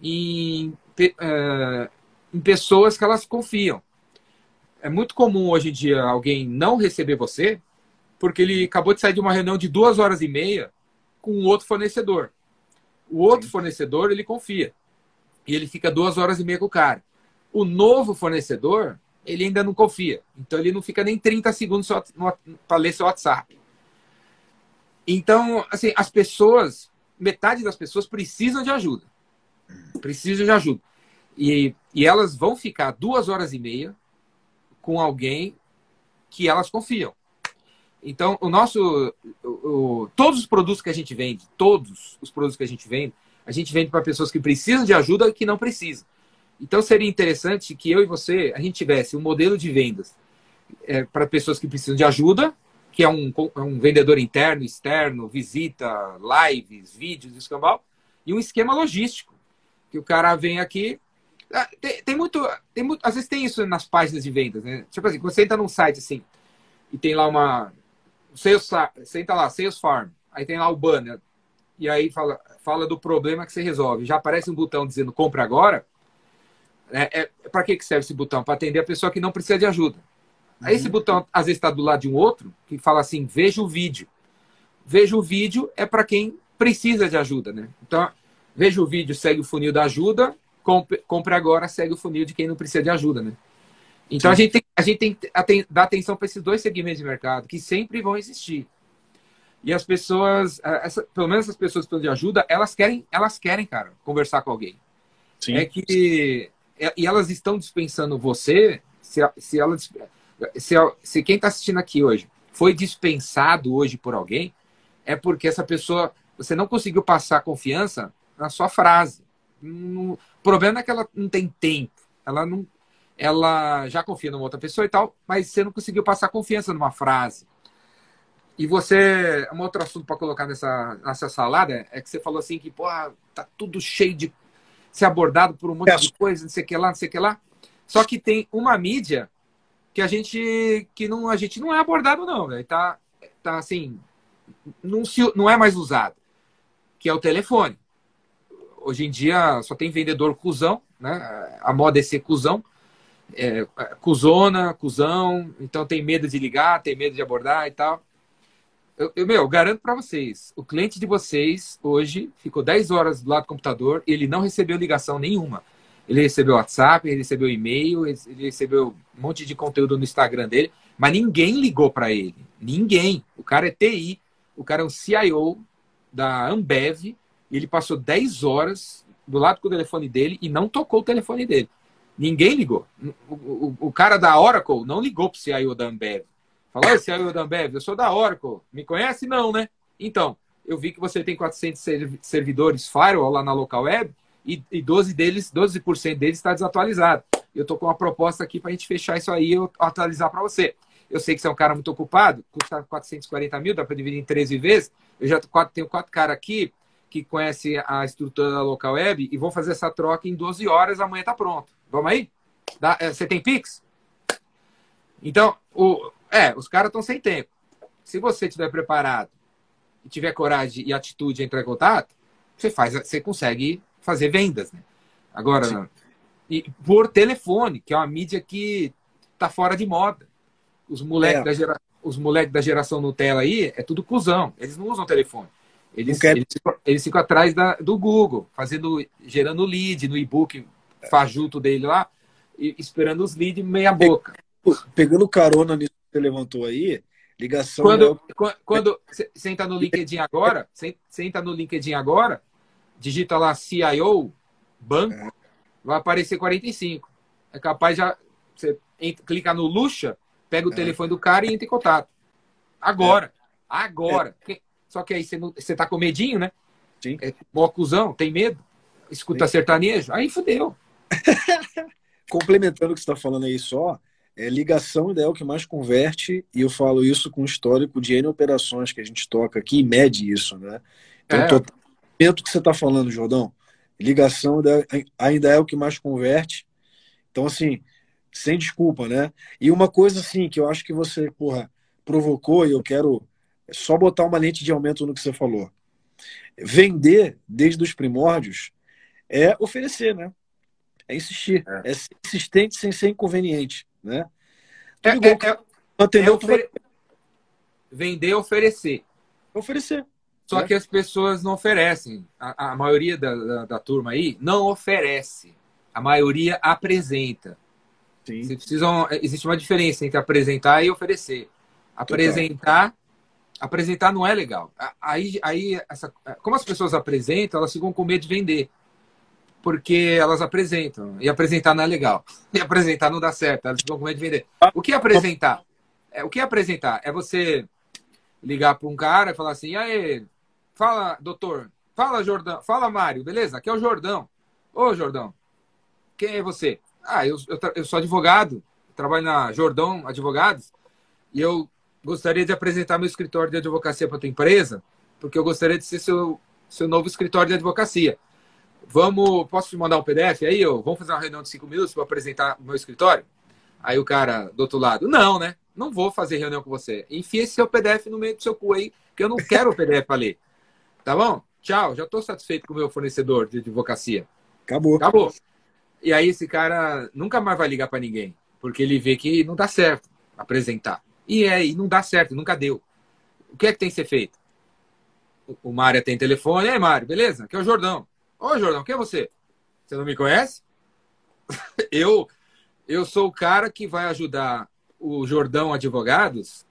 em, é, em pessoas que elas confiam. É muito comum hoje em dia alguém não receber você porque ele acabou de sair de uma reunião de duas horas e meia com outro fornecedor. O outro Sim. fornecedor ele confia e ele fica duas horas e meia com o cara. O novo fornecedor, ele ainda não confia. Então, ele não fica nem 30 segundos para ler seu WhatsApp. Então, assim, as pessoas, metade das pessoas precisam de ajuda. Precisam de ajuda. E, e elas vão ficar duas horas e meia com alguém que elas confiam. Então, o nosso. O, o, todos os produtos que a gente vende, todos os produtos que a gente vende, a gente vende para pessoas que precisam de ajuda e que não precisam. Então seria interessante que eu e você a gente tivesse um modelo de vendas é, para pessoas que precisam de ajuda, que é um, é um vendedor interno, externo, visita, lives, vídeos, escambau, e um esquema logístico, que o cara vem aqui. Ah, tem, tem, muito, tem muito. Às vezes tem isso nas páginas de vendas, né? Tipo assim, você entra num site assim e tem lá uma. Sales, você entra lá, Sales Farm, aí tem lá o banner e aí fala, fala do problema que você resolve. Já aparece um botão dizendo compra agora. É, é para que, que serve esse botão? Para atender a pessoa que não precisa de ajuda. Uhum. Aí esse botão, às vezes, está do lado de um outro, que fala assim: veja o vídeo. Veja o vídeo é para quem precisa de ajuda, né? Então, veja o vídeo, segue o funil da ajuda, compre, compre agora, segue o funil de quem não precisa de ajuda, né? Então, a gente, tem, a gente tem que dar atenção para esses dois segmentos de mercado, que sempre vão existir. E as pessoas, essa, pelo menos as pessoas que precisam de ajuda, elas querem, elas querem, cara, conversar com alguém. Sim. É que é, e elas estão dispensando você, se, se ela se, se quem está assistindo aqui hoje foi dispensado hoje por alguém, é porque essa pessoa você não conseguiu passar confiança na sua frase. o problema é que ela não tem tempo. Ela não ela já confia numa outra pessoa e tal, mas você não conseguiu passar confiança numa frase. E você, um outro assunto para colocar nessa, nessa salada é que você falou assim que, pô, tá tudo cheio de ser abordado por um monte é. de coisa, não sei o que lá, não sei o que lá. Só que tem uma mídia que a gente que não a gente não é abordado não, né? Tá tá assim, não se, não é mais usado, que é o telefone. Hoje em dia só tem vendedor cuzão, né? A moda é ser cuzão. É, cuzona, cuzão, então tem medo de ligar, tem medo de abordar e tal. Eu, eu, meu, garanto para vocês, o cliente de vocês hoje ficou 10 horas do lado do computador e ele não recebeu ligação nenhuma. ele recebeu WhatsApp, ele recebeu e-mail, ele recebeu um monte de conteúdo no Instagram dele, mas ninguém ligou para ele. Ninguém. O cara é TI, o cara é um CIO da Ambev, e ele passou 10 horas do lado do telefone dele e não tocou o telefone dele. Ninguém ligou. O, o, o cara da Oracle não ligou para o CIO da Ambev. Falou, oi, CIO da Ambev, eu sou da Oracle. Me conhece? Não, né? Então, eu vi que você tem 400 servidores firewall lá na local web e, e 12 deles, 12% deles está desatualizado. Eu estou com uma proposta aqui para a gente fechar isso aí e atualizar para você. Eu sei que você é um cara muito ocupado, custa 440 mil, dá para dividir em 13 vezes. Eu já tenho quatro caras aqui que conhecem a estrutura da local web e vou fazer essa troca em 12 horas, amanhã está pronto. Vamos aí? Dá, é, você tem Pix? Então, o, é, os caras estão sem tempo. Se você estiver preparado e tiver coragem e atitude de entrar em contato, você faz, você consegue fazer vendas, né? Agora, e por telefone, que é uma mídia que tá fora de moda. Os moleques é. da, gera, os moleque da geração Nutella aí é tudo cuzão. Eles não usam telefone. Eles, eles, ficam, eles ficam atrás da, do Google, fazendo, gerando lead no e-book fajuto dele lá, e esperando os leads meia boca. Pegando carona nisso você levantou aí, ligação. Quando, é... quando você entra no LinkedIn agora, você entra no LinkedIn agora, digita lá CIO, banco, é. vai aparecer 45. É capaz já. Você entra, clica no Luxa, pega o é. telefone do cara e entra em contato. Agora. É. Agora. É. Só que aí você, não, você tá com medinho, né? Sim. É, acusão, tem medo. Escuta Sim. sertanejo. Aí fudeu. (laughs) Complementando o que você está falando aí só, é, ligação ainda é o que mais converte, e eu falo isso com histórico de N operações que a gente toca aqui e mede isso, né? Então, é. total que você está falando, Jordão, ligação ainda é o que mais converte. Então, assim, sem desculpa, né? E uma coisa, assim, que eu acho que você, porra, provocou, e eu quero só botar uma lente de aumento no que você falou. Vender desde os primórdios é oferecer, né? É insistir. É, é ser insistente sem ser inconveniente, né? É, é, é, é ofer... Vender oferecer. Oferecer. Só é. que as pessoas não oferecem. A, a maioria da, da, da, turma aí não oferece. A maioria apresenta. Sim. Vocês precisam, existe uma diferença entre apresentar e oferecer. Apresentar, Total. apresentar não é legal. Aí, aí essa, como as pessoas apresentam, elas ficam com medo de vender. Porque elas apresentam. E apresentar não é legal. E apresentar não dá certo. Elas ficam com medo de vender. O que é apresentar? É, o que é apresentar? É você ligar para um cara e falar assim: aí, Fala, doutor. Fala, Jordão. Fala, Mário. Beleza? Aqui é o Jordão. Ô, Jordão. Quem é você? Ah, eu, eu, eu sou advogado. Trabalho na Jordão Advogados. E eu gostaria de apresentar meu escritório de advocacia para tua empresa, porque eu gostaria de ser seu, seu novo escritório de advocacia. Vamos, posso te mandar um PDF aí? Ou vamos fazer uma reunião de cinco minutos para apresentar o meu escritório? Aí o cara do outro lado, não, né? Não vou fazer reunião com você. Enfia esse seu PDF no meio do seu cu aí, que eu não quero o PDF para ler. Tá bom? Tchau, já estou satisfeito com o meu fornecedor de advocacia. Acabou. Acabou. E aí esse cara nunca mais vai ligar para ninguém, porque ele vê que não dá certo apresentar. E é, e não dá certo, nunca deu. O que é que tem que ser feito? O Mário tem telefone. Ei, Mário, beleza? Aqui é o Jordão. Ô, Jordão, quem é você? Você não me conhece? (laughs) eu, eu sou o cara que vai ajudar o Jordão Advogados,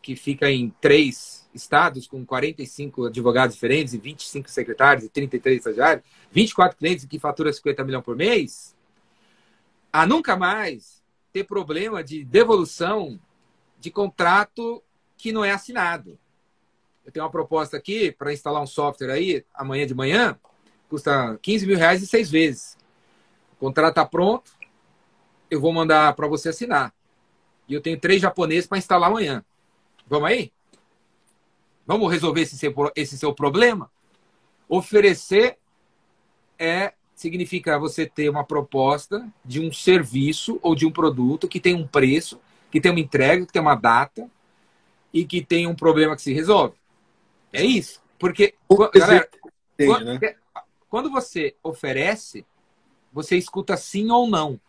que fica em três estados com 45 advogados diferentes e 25 secretários e 33 estagiários, 24 clientes que faturam 50 milhões por mês, a nunca mais ter problema de devolução de contrato que não é assinado. Eu tenho uma proposta aqui para instalar um software aí amanhã de manhã, custa 15 mil reais e seis vezes. O contrato está pronto, eu vou mandar para você assinar. E eu tenho três japoneses para instalar amanhã. Vamos aí? Vamos resolver esse seu, esse seu problema? Oferecer é significa você ter uma proposta de um serviço ou de um produto que tem um preço, que tem uma entrega, que tem uma data e que tem um problema que se resolve. É isso. Porque, galera, quando, né? Quando você oferece, você escuta sim ou não.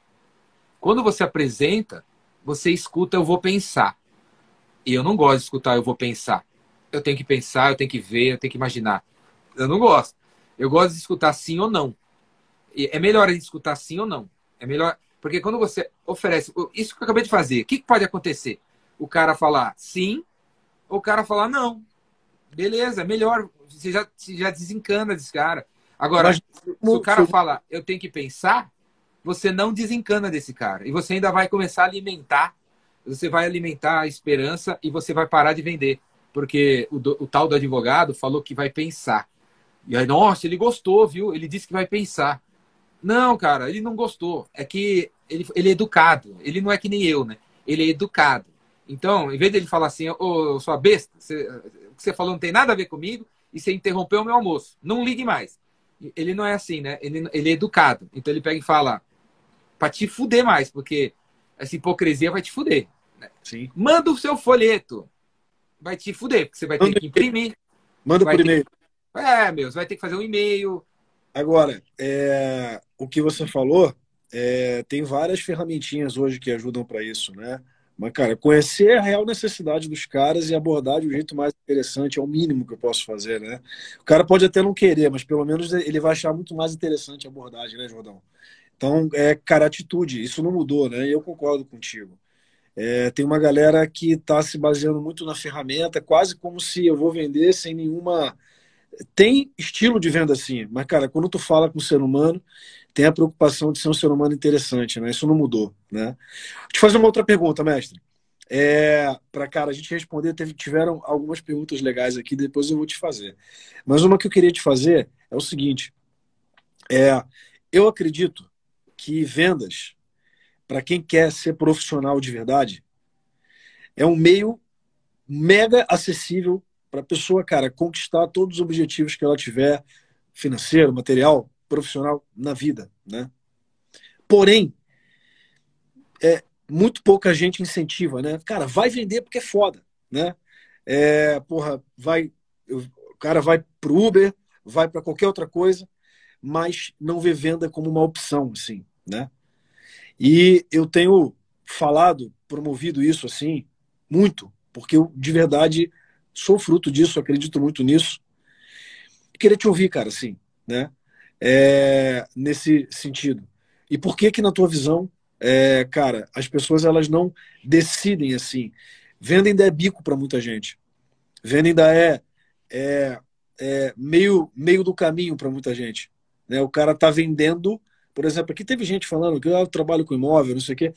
Quando você apresenta, você escuta eu vou pensar. E eu não gosto de escutar eu vou pensar eu tenho que pensar, eu tenho que ver, eu tenho que imaginar. Eu não gosto. Eu gosto de escutar sim ou não. é melhor escutar sim ou não. É melhor. Porque quando você oferece. Isso que eu acabei de fazer, o que pode acontecer? O cara falar sim, ou o cara falar não. Beleza, melhor. Você já, você já desencana desse cara. Agora, Mas, se o cara fala, eu tenho que pensar, você não desencana desse cara. E você ainda vai começar a alimentar. Você vai alimentar a esperança e você vai parar de vender. Porque o, o tal do advogado falou que vai pensar. E aí, nossa, ele gostou, viu? Ele disse que vai pensar. Não, cara, ele não gostou. É que ele, ele é educado. Ele não é que nem eu, né? Ele é educado. Então, em vez dele falar assim, ô, oh, sua besta, você, o que você falou não tem nada a ver comigo e você interrompeu o meu almoço. Não ligue mais. Ele não é assim, né? Ele, ele é educado. Então ele pega e fala, para te fuder mais, porque essa hipocrisia vai te fuder. Né? Sim. Manda o seu folheto. Vai te fuder, porque você vai ter que imprimir. Manda por e-mail. É, meu, você vai ter que fazer um e-mail. Agora, é... o que você falou, é... tem várias ferramentinhas hoje que ajudam para isso, né? Mas, cara, conhecer a real necessidade dos caras e abordar de um jeito mais interessante é o mínimo que eu posso fazer, né? O cara pode até não querer, mas pelo menos ele vai achar muito mais interessante a abordagem, né, Jordão? Então, é, cara, atitude, isso não mudou, né? E eu concordo contigo. É, tem uma galera que está se baseando muito na ferramenta, quase como se eu vou vender sem nenhuma. Tem estilo de venda assim, mas, cara, quando tu fala com o ser humano, tem a preocupação de ser um ser humano interessante, né? Isso não mudou, né? Eu fazer uma outra pergunta, mestre. É, para cara a gente responder, teve, tiveram algumas perguntas legais aqui, depois eu vou te fazer. Mas uma que eu queria te fazer é o seguinte: é, eu acredito que vendas, para quem quer ser profissional de verdade, é um meio mega acessível para a pessoa, cara, conquistar todos os objetivos que ela tiver, financeiro, material, profissional na vida, né? Porém, é, muito pouca gente incentiva, né? Cara, vai vender porque é foda, né? É, porra, vai, o cara vai pro Uber, vai para qualquer outra coisa, mas não vê venda como uma opção, assim, né? E eu tenho falado, promovido isso assim, muito, porque eu de verdade sou fruto disso, acredito muito nisso. Queria te ouvir, cara, assim, né? É, nesse sentido? E por que que na tua visão, é, cara, as pessoas elas não decidem assim? Venda ainda é bico para muita gente. Venda ainda é, é, é meio, meio do caminho para muita gente. Né? O cara tá vendendo, por exemplo, aqui teve gente falando que ah, eu trabalho com imóvel, não sei o quê.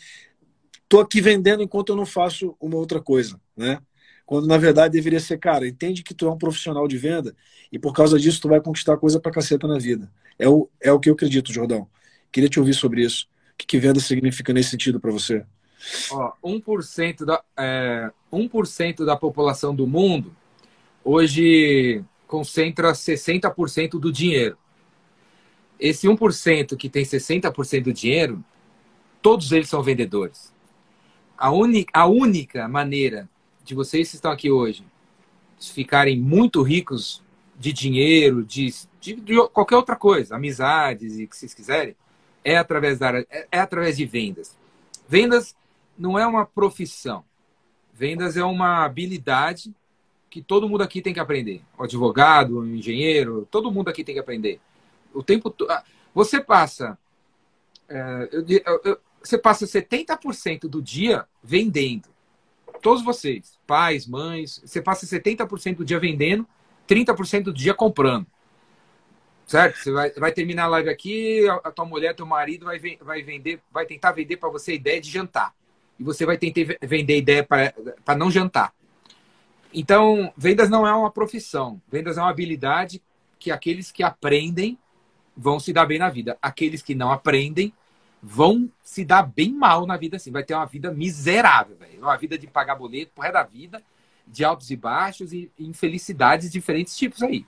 Tô aqui vendendo enquanto eu não faço uma outra coisa, né? Quando na verdade deveria ser, cara, entende que tu é um profissional de venda e por causa disso tu vai conquistar coisa pra caceta na vida. É o, é o que eu acredito, Jordão. Queria te ouvir sobre isso. O que, que venda significa nesse sentido para você? Ó, 1%, da, é, 1% da população do mundo hoje concentra 60% do dinheiro. Esse 1% que tem 60% do dinheiro, todos eles são vendedores. A, uni, a única maneira de vocês que estão aqui hoje ficarem muito ricos de dinheiro, de, de, de, qualquer outra coisa, amizades e que vocês quiserem, é através da é, é através de vendas. Vendas não é uma profissão. Vendas é uma habilidade que todo mundo aqui tem que aprender. O advogado, o engenheiro, todo mundo aqui tem que aprender. O tempo ah, você passa é, eu, eu, você passa 70% do dia vendendo todos vocês, pais, mães, você passa 70% do dia vendendo, 30% do dia comprando. Certo? Você vai, vai terminar a live aqui, a, a tua mulher, teu marido vai, vai vender, vai tentar vender para você a ideia de jantar. E você vai tentar vender ideia para não jantar. Então, vendas não é uma profissão. Vendas é uma habilidade que aqueles que aprendem vão se dar bem na vida. Aqueles que não aprendem vão se dar bem mal na vida assim. Vai ter uma vida miserável. Uma vida de pagar boleto por resto da vida, de altos e baixos e infelicidades de diferentes tipos aí.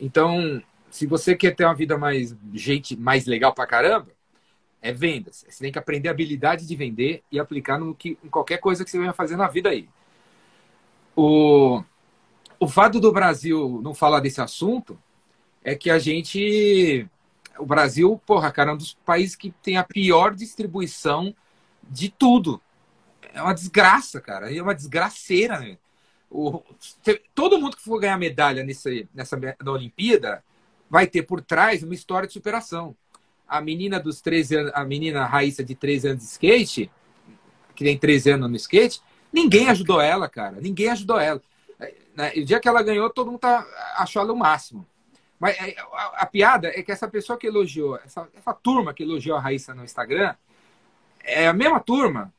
Então, se você quer ter uma vida mais gente mais legal pra caramba, é vendas. Você tem que aprender a habilidade de vender e aplicar no que, em qualquer coisa que você venha fazer na vida aí. O, o fato do Brasil não falar desse assunto é que a gente o Brasil, porra, cara, é um dos países que tem a pior distribuição de tudo. É uma desgraça, cara. É uma desgraceira, né? O, todo mundo que for ganhar medalha nessa, nessa na Olimpíada vai ter por trás uma história de superação. a menina dos 13 anos, a menina Raíssa de 13 anos de skate, que tem 13 anos no skate, ninguém ajudou ela, cara. Ninguém ajudou ela. Né? O dia que ela ganhou, todo mundo tá, achou ela o máximo. Mas é, a, a, piada é que essa pessoa que elogiou, essa, essa turma que elogiou a Raíssa no Instagram, é a mesma turma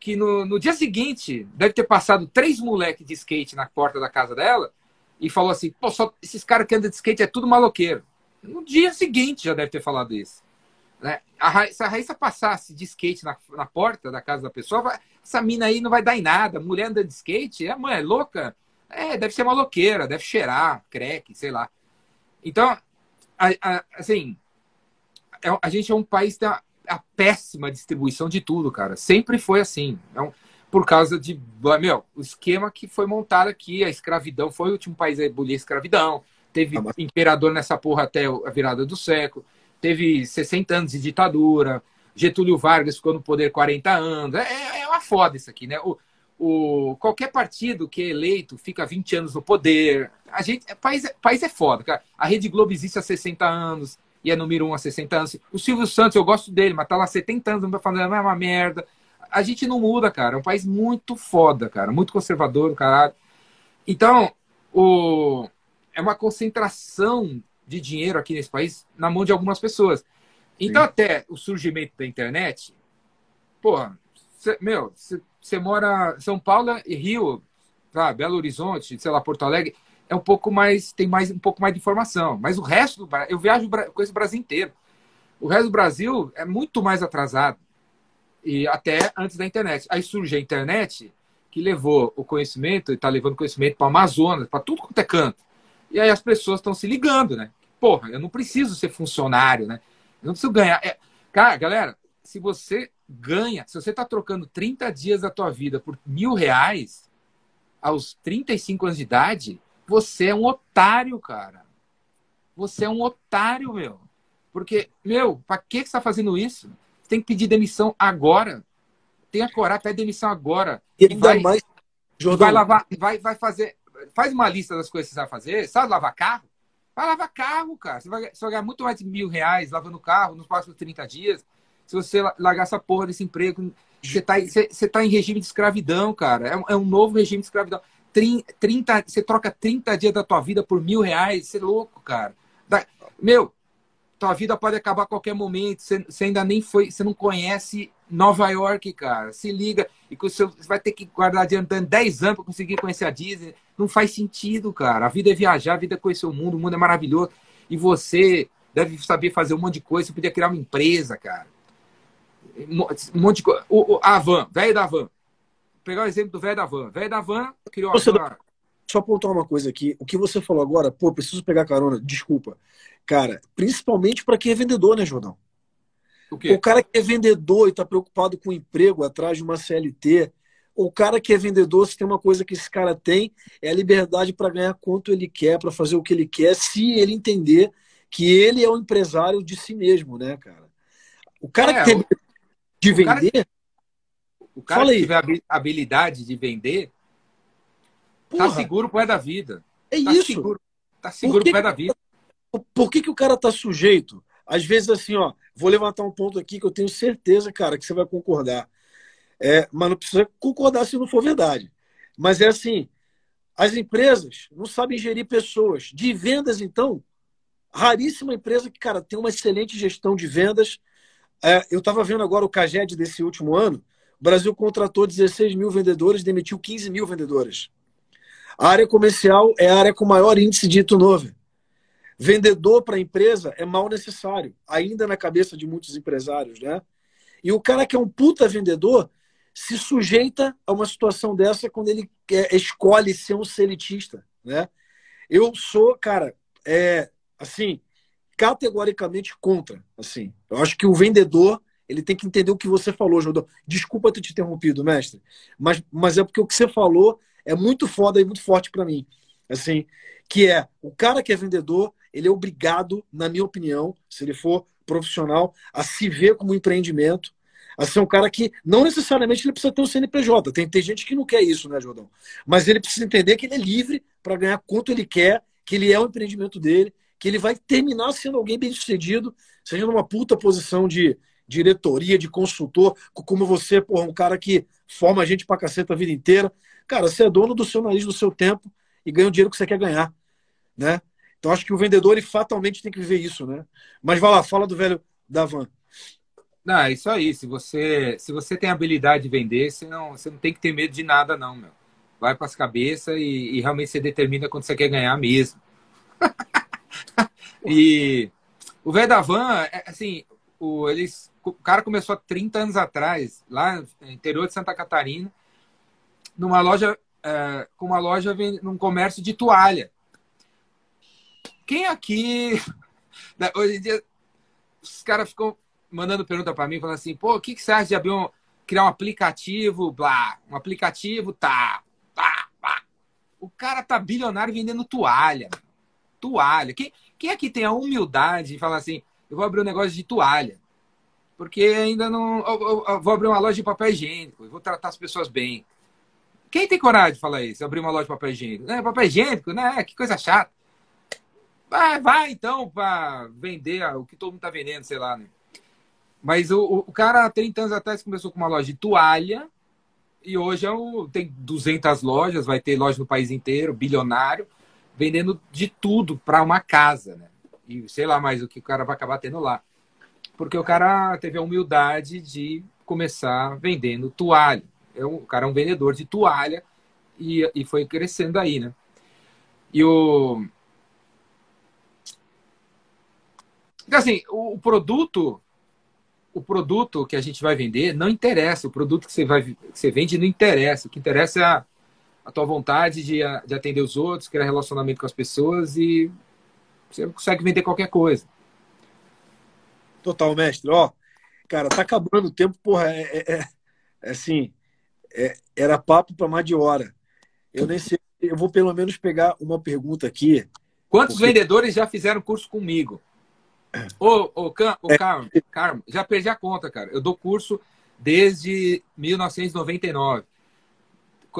que no, no dia seguinte deve ter passado três moleques de skate na porta da casa dela e falou assim: pô, só, esses caras que andam de skate é tudo maloqueiro. No dia seguinte já deve ter falado isso. Né? A, se a Raíssa passasse de skate na, na porta da casa da pessoa, vai, essa mina aí não vai dar em nada. Mulher anda de skate, é, mãe, é louca? É, deve ser maloqueira, deve cheirar, creque, sei lá. Então, a, a, assim, é, a gente é um país tem a, péssima distribuição de tudo, cara. Sempre foi assim. Então, por causa de, meu, o esquema que foi montado aqui, a escravidão, foi o último país a abolir a escravidão. Teve ah, imperador nessa porra até a virada do século. Teve 60 anos de ditadura. Getúlio Vargas ficou no poder 40 anos. É, é uma foda isso aqui, né? O, o, qualquer partido que é eleito fica 20 anos no poder. A gente, é, país, é, país é foda, cara. A Rede Globo existe há 60 anos e é número um há 60 anos. O Silvio Santos, eu gosto dele, mas tá lá há 70 anos, não falando, é uma merda. A gente não muda, cara. É um país muito foda, cara. Muito conservador, caralho. Então, o, é uma concentração de dinheiro aqui nesse país na mão de algumas pessoas. Então, Sim. até o surgimento da internet, porra, cê, meu, você mora em São Paulo e Rio, tá, Belo Horizonte, sei lá, Porto Alegre, é um pouco mais, tem mais um pouco mais de informação. Mas o resto do eu viajo com esse Brasil inteiro. O resto do Brasil é muito mais atrasado. E até antes da internet. Aí surge a internet que levou o conhecimento, e está levando conhecimento para o Amazonas, para tudo quanto é canto. E aí as pessoas estão se ligando, né? Porra, eu não preciso ser funcionário, né? Eu não preciso ganhar. É... Cara, galera, se você ganha, se você está trocando 30 dias da tua vida por mil reais aos 35 anos de idade, você é um otário, cara. Você é um otário, meu. Porque, meu, para que você está fazendo isso? Você tem que pedir demissão agora. Tenha coragem, pede demissão agora. E, vai, mais. Jordão. Vai lavar, vai, vai fazer. Faz uma lista das coisas que você vai fazer. Sabe lavar carro? Vai lavar carro, cara. Você vai, você vai ganhar muito mais de mil reais lavando carro nos próximos 30 dias se você largar essa porra desse emprego, você está você, você tá em regime de escravidão, cara. É, é, um novo regime de escravidão. 30, você troca 30 dias da tua vida por mil reais, você é louco, cara. Da, meu, tua vida pode acabar a qualquer momento. Você, você, ainda nem foi, você não conhece Nova York, cara. Se liga. E que você vai ter que guardar adiantando 10 anos para conseguir conhecer a Disney. Não faz sentido, cara. A vida é viajar, a vida é conhecer o mundo, o mundo é maravilhoso. E você deve saber fazer um monte de coisa. Você podia criar uma empresa, cara um monte de coisa. O, o, a van, velho da van. Pegar o exemplo do velho da van. Velho da van criou você uma... Só pontuar uma coisa aqui. O que você falou agora, pô, preciso pegar carona, desculpa. Cara, principalmente para quem é vendedor, né, Jordão? O, o, cara que é vendedor e está preocupado com o emprego atrás de uma CLT, o cara que é vendedor, se tem uma coisa que esse cara tem, é a liberdade para ganhar quanto ele quer, para fazer o que ele quer, se ele entender que ele é o empresário de si mesmo, né, cara? O cara é, que tem de vender. O cara, que tiver a habilidade de vender, tá Porra. tá seguro pro pé da vida. É tá isso. Seguro, tá seguro pro pé da vida. Por que, que o cara tá sujeito? Às vezes, assim, ó, vou levantar um ponto aqui que eu tenho certeza, cara, que você vai concordar. É, mas não precisa concordar se não for verdade. Mas é assim: as empresas não sabem gerir pessoas. De vendas, então, raríssima empresa que, cara, tem uma excelente gestão de vendas, é, eu estava vendo agora o CAGED desse último ano. O Brasil contratou 16 mil vendedores, demitiu 15 mil vendedores. A área comercial é a área com maior índice de turnover. Vendedor para a empresa é mal necessário, ainda na cabeça de muitos empresários, né? E o cara que é um puta vendedor se sujeita a uma situação dessa quando ele é, escolhe ser um seletista, né? Eu sou, cara, é, assim, categoricamente contra. Assim, eu acho que o vendedor ele tem que entender o que você falou, Jordão. Desculpa ter te interrompido, mestre, mas, mas é porque o que você falou é muito foda e muito forte para mim. Assim, que é o cara que é vendedor, ele é obrigado, na minha opinião, se ele for profissional, a se ver como empreendimento, a ser um cara que não necessariamente ele precisa ter um CNPJ. Tem, tem gente que não quer isso, né, Jordão? Mas ele precisa entender que ele é livre para ganhar quanto ele quer, que ele é o empreendimento dele que ele vai terminar sendo alguém bem sucedido, seja numa puta posição de diretoria, de consultor, como você, porra, um cara que forma a gente pra caceta a vida inteira. Cara, você é dono do seu nariz, do seu tempo e ganha o dinheiro que você quer ganhar, né? Então acho que o vendedor ele fatalmente tem que viver isso, né? Mas vai lá, fala do velho da van. Não, é isso aí. Se você, se você tem habilidade de vender, você não, você não tem que ter medo de nada, não, meu. Vai para as cabeças e, e, realmente você determina quando você quer ganhar mesmo. (laughs) e o velho da van, é, assim, o, eles, o cara começou há 30 anos atrás, lá no interior de Santa Catarina, numa loja, é, com uma loja num comércio de toalha. Quem aqui, (laughs) hoje em dia, os caras ficam mandando pergunta para mim, falando assim, pô, o que, que você acha de abrir um, criar um aplicativo, blá, um aplicativo, tá, tá, tá. O cara tá bilionário vendendo toalha. Toalha. Quem, quem aqui tem a humildade de falar assim, eu vou abrir um negócio de toalha? Porque ainda não. Eu, eu, eu vou abrir uma loja de papel higiênico, vou tratar as pessoas bem. Quem tem coragem de falar isso? Abrir uma loja de papel higiênico? É, papel higiênico, né? Que coisa chata. Vai, vai então para vender o que todo mundo tá vendendo, sei lá, né? Mas o, o cara, há 30 anos atrás, começou com uma loja de toalha e hoje é o, tem 200 lojas, vai ter loja no país inteiro, bilionário, vendendo de tudo para uma casa, né? E sei lá mais o que o cara vai acabar tendo lá. Porque o cara teve a humildade de começar vendendo toalha. É um, o cara é um vendedor de toalha e, e foi crescendo aí, né? E o. Assim, o, o produto o produto que a gente vai vender não interessa. O produto que você, vai, que você vende não interessa. O que interessa é a, a tua vontade de, de atender os outros, criar relacionamento com as pessoas e você consegue vender qualquer coisa. Total, mestre. Ó, cara, tá acabando o tempo, porra. É, é, é, é assim, é, era papo para mais de hora. Eu nem sei. Eu vou pelo menos pegar uma pergunta aqui. Quantos porque... vendedores já fizeram curso comigo? Ô, ô, Cam, ô é. Carmo, Carmo, já perdi a conta, cara. Eu dou curso desde 1999.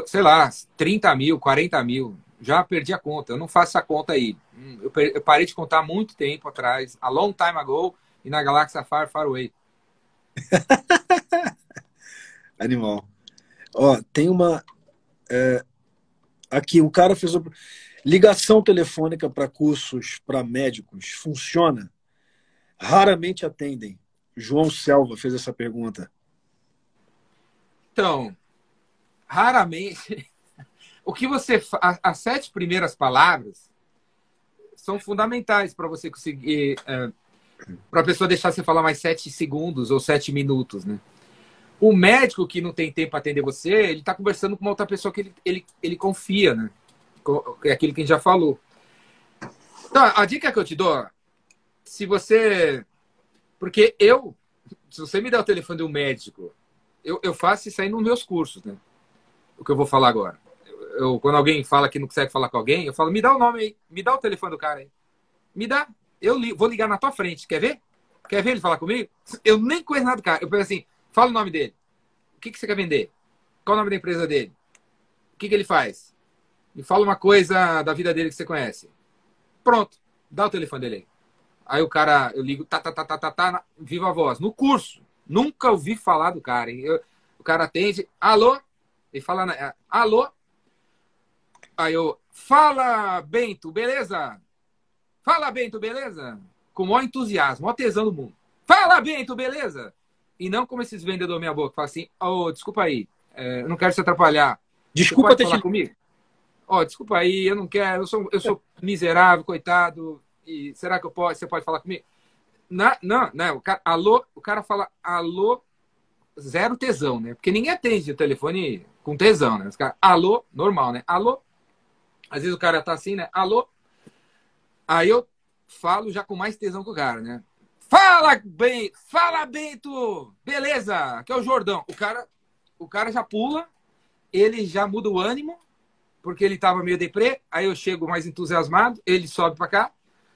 Sei lá, 30 mil, 40 mil. Já perdi a conta. Eu não faço essa conta aí. Hum, eu parei de contar muito tempo atrás, a long time ago, e na galáxia Far, Far Away. (laughs) Animal. Ó, tem uma. É, aqui, o cara fez. Ligação telefônica para cursos para médicos funciona? raramente atendem? João Selva fez essa pergunta. Então, raramente. O que você. As sete primeiras palavras são fundamentais para você conseguir. É, para a pessoa deixar você falar mais sete segundos ou sete minutos, né? O médico que não tem tempo para atender você, ele está conversando com uma outra pessoa que ele, ele, ele confia, né? É aquilo que a gente já falou. Então, a dica que eu te dou, se você. Porque eu, se você me der o telefone de um médico, eu, eu faço isso aí nos meus cursos, né? O que eu vou falar agora. Eu, quando alguém fala que não consegue falar com alguém, eu falo, me dá o nome aí, me dá o telefone do cara aí. Me dá. Eu li, vou ligar na tua frente. Quer ver? Quer ver ele falar comigo? Eu nem conheço nada do cara. Eu penso assim, fala o nome dele. O que, que você quer vender? Qual o nome da empresa dele? O que, que ele faz? Me fala uma coisa da vida dele que você conhece. Pronto. Dá o telefone dele aí. Aí o cara, eu ligo, tá, tá, tá, tá, tá, tá, viva a voz. No curso. Nunca ouvi falar do cara. Eu, o cara atende, alô? Ele fala, alô? Aí eu, fala, Bento, beleza? Fala, Bento, beleza? Com o maior entusiasmo, maior tesão do mundo. Fala, Bento, beleza? E não como esses vendedores minha boca, fala assim, oh, desculpa aí, é, eu não quero te atrapalhar. Desculpa ter falar te... comigo? Ó, oh, desculpa aí, eu não quero, eu sou, eu sou miserável, coitado, e será que eu posso, você pode falar comigo? Na, não, não, o cara, alô, o cara fala alô, zero tesão, né? Porque ninguém atende o telefone com tesão, né? Os cara, alô, normal, né? Alô. Às vezes o cara tá assim, né? Alô. Aí eu falo já com mais tesão que o cara, né? Fala, bem, fala, Bento! Beleza? Aqui é o Jordão. O cara, o cara já pula, ele já muda o ânimo, porque ele tava meio deprê, aí eu chego mais entusiasmado, ele sobe para cá,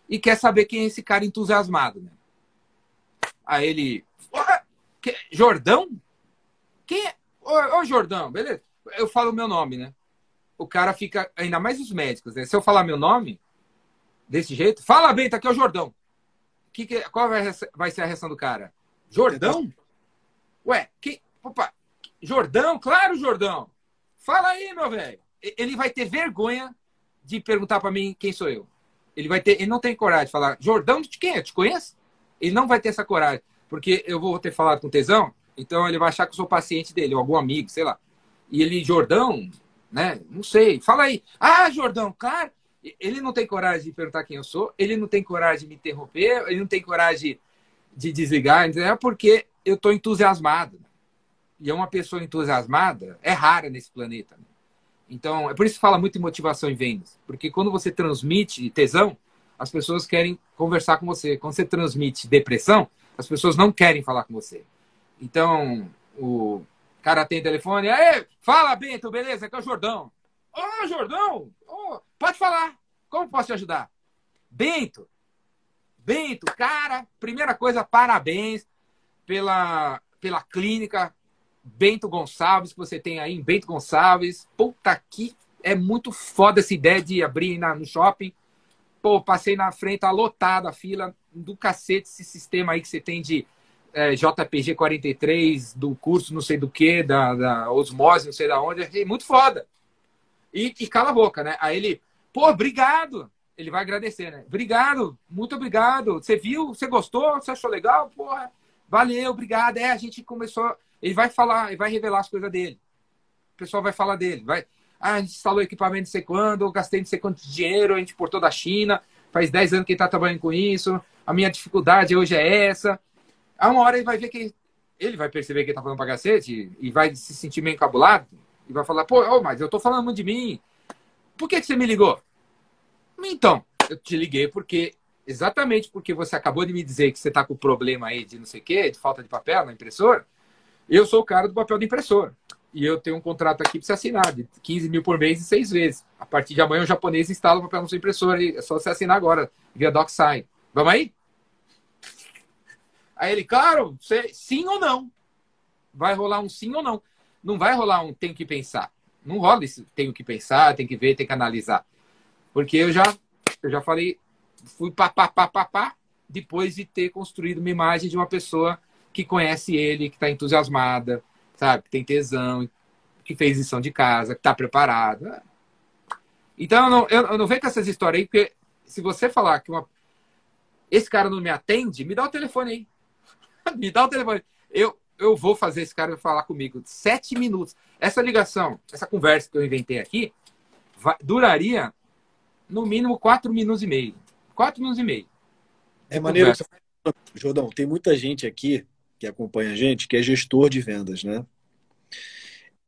e quer saber quem é esse cara entusiasmado. Né? Aí ele. Que, Jordão? Quem é? Ô, ô, Jordão, beleza. Eu falo o meu nome, né? O cara fica. Ainda mais os médicos, né? Se eu falar meu nome, desse jeito, fala bem, tá aqui o Jordão. Que que, qual vai, vai ser a reação do cara? Jordão? Ué, que. Opa, Jordão? Claro, Jordão. Fala aí, meu velho. Ele vai ter vergonha de perguntar para mim quem sou eu. Ele vai ter, ele não tem coragem de falar, Jordão de quem? Eu te conheço? Ele não vai ter essa coragem, porque eu vou ter falado com tesão, então ele vai achar que eu sou paciente dele, ou algum amigo, sei lá. E ele, Jordão, né? Não sei. Fala aí. Ah, Jordão, claro. Ele não tem coragem de perguntar quem eu sou, ele não tem coragem de me interromper, ele não tem coragem de desligar, é porque eu estou entusiasmado. E é uma pessoa entusiasmada é rara nesse planeta. Então, é por isso que fala muito em motivação e vendas. Porque quando você transmite tesão, as pessoas querem conversar com você. Quando você transmite depressão, as pessoas não querem falar com você. Então, o cara tem telefone, aí, fala, Bento, beleza? Aqui é o Jordão. Ô, oh, Jordão, oh, pode falar. Como posso te ajudar? Bento, Bento, cara, primeira coisa, parabéns pela, pela clínica Bento Gonçalves que você tem aí em Bento Gonçalves. Puta que é muito foda essa ideia de abrir na, no shopping. Pô, passei na frente, tá lotada a fila do cacete esse sistema aí que você tem de é, JPG 43, do curso não sei do que, da, da Osmose, não sei da onde. É muito foda. E, e cala a boca, né? Aí ele, pô, obrigado. Ele vai agradecer, né? Obrigado, muito obrigado. Você viu? Você gostou? Você achou legal? Porra, valeu, obrigado. É, a gente começou. Ele vai falar, ele vai revelar as coisas dele. O pessoal vai falar dele. Vai, ah, a gente instalou equipamento não sei quando, gastei não sei quanto dinheiro, a gente importou da China, faz 10 anos que ele está trabalhando com isso, a minha dificuldade hoje é essa. A uma hora ele vai ver que ele vai perceber que ele tá falando pra cacete e vai se sentir meio encabulado e vai falar, pô, oh, mas eu tô falando de mim. Por que, que você me ligou? Então, eu te liguei porque exatamente porque você acabou de me dizer que você está com problema aí de não sei o quê, de falta de papel na impressora. Eu sou o cara do papel da impressora. E eu tenho um contrato aqui para você assinar, de 15 mil por mês e seis vezes. A partir de amanhã o japonês instala o papel na sua impressora. E é só você assinar agora, via DocSign. Vamos aí? Aí ele, claro, você, sim ou não. Vai rolar um sim ou não. Não vai rolar um tenho que pensar. Não rola isso, tenho que pensar, tem que ver, tem que analisar. Porque eu já, eu já falei, fui pá, pá, pá, pá, pá, depois de ter construído uma imagem de uma pessoa que conhece ele, que está entusiasmada, sabe? Que tem tesão, que fez lição de casa, que está preparado. Então, eu não, eu não venho com essas histórias aí, porque se você falar que uma... esse cara não me atende, me dá o telefone aí. (laughs) me dá o telefone. Eu, eu vou fazer esse cara falar comigo. Sete minutos. Essa ligação, essa conversa que eu inventei aqui, vai, duraria no mínimo quatro minutos e meio. Quatro minutos e meio. É maneiro. Você... Jordão, tem muita gente aqui que acompanha a gente que é gestor de vendas, né?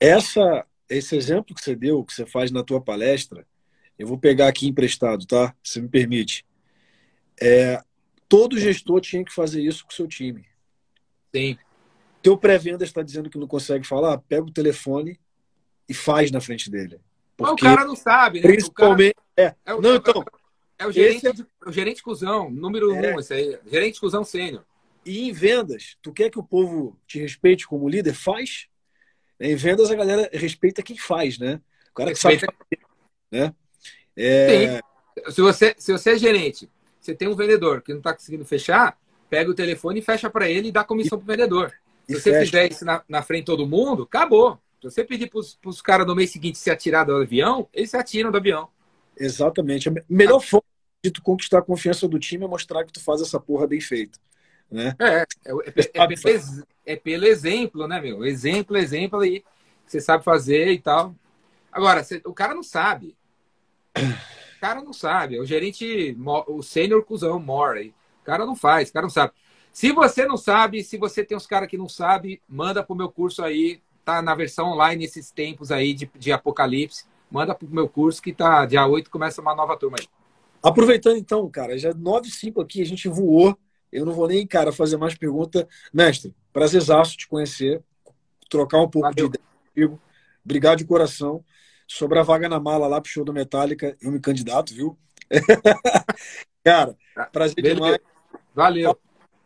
Essa, esse exemplo que você deu, que você faz na tua palestra, eu vou pegar aqui emprestado, tá? Se me permite. É, todo gestor tinha que fazer isso com o seu time. Sim. Teu pré-venda está dizendo que não consegue falar, pega o telefone e faz na frente dele. Porque, o cara não sabe, né? Principalmente. Cara... É. é o, não, então. É o gerente, esse... o gerente cuzão, número é... um, esse aí. Gerente cuzão sênior. E em vendas, tu quer que o povo te respeite como líder? Faz. Em vendas, a galera respeita quem faz, né? O cara que respeita... sabe fazer, né? É... Se, você, se você é gerente, você tem um vendedor que não está conseguindo fechar, pega o telefone e fecha para ele e dá comissão para o vendedor. Se você fecha. fizer isso na, na frente de todo mundo, acabou. Se você pedir para os caras no mês seguinte se atirar do avião, eles se atiram do avião. Exatamente. A melhor ah. forma de tu conquistar a confiança do time é mostrar que tu faz essa porra bem feita. Né? É, é, é, é, é pelo exemplo, né, meu? Exemplo, exemplo aí. Você sabe fazer e tal. Agora, o cara não sabe. O cara não sabe. O gerente, o sênior cuzão, mora aí. O cara não faz, o cara não sabe. Se você não sabe, se você tem uns caras que não sabe, manda pro meu curso aí, tá na versão online esses tempos aí de, de apocalipse. Manda pro meu curso que tá dia 8 começa uma nova turma aí. Aproveitando então, cara, já 9 5 aqui, a gente voou. Eu não vou nem, cara, fazer mais pergunta. Mestre, prazerzaço te conhecer, trocar um pouco Valeu. de ideia comigo. Obrigado de coração. Sobre a vaga na mala lá pro show do Metallica, eu me candidato, viu? (laughs) cara, prazer Beleza. demais. Valeu.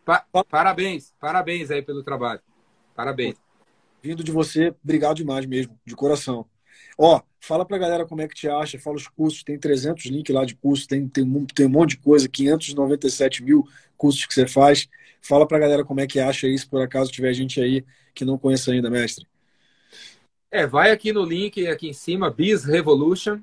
Pa parabéns, parabéns aí pelo trabalho. Parabéns vindo de você, obrigado demais mesmo, de coração. Ó, fala pra galera como é que te acha, fala os cursos, tem 300 links lá de cursos, tem, tem, tem um monte de coisa, 597 mil cursos que você faz. Fala pra galera como é que acha isso, por acaso tiver gente aí que não conhece ainda, mestre. É, vai aqui no link aqui em cima, Biz Revolution,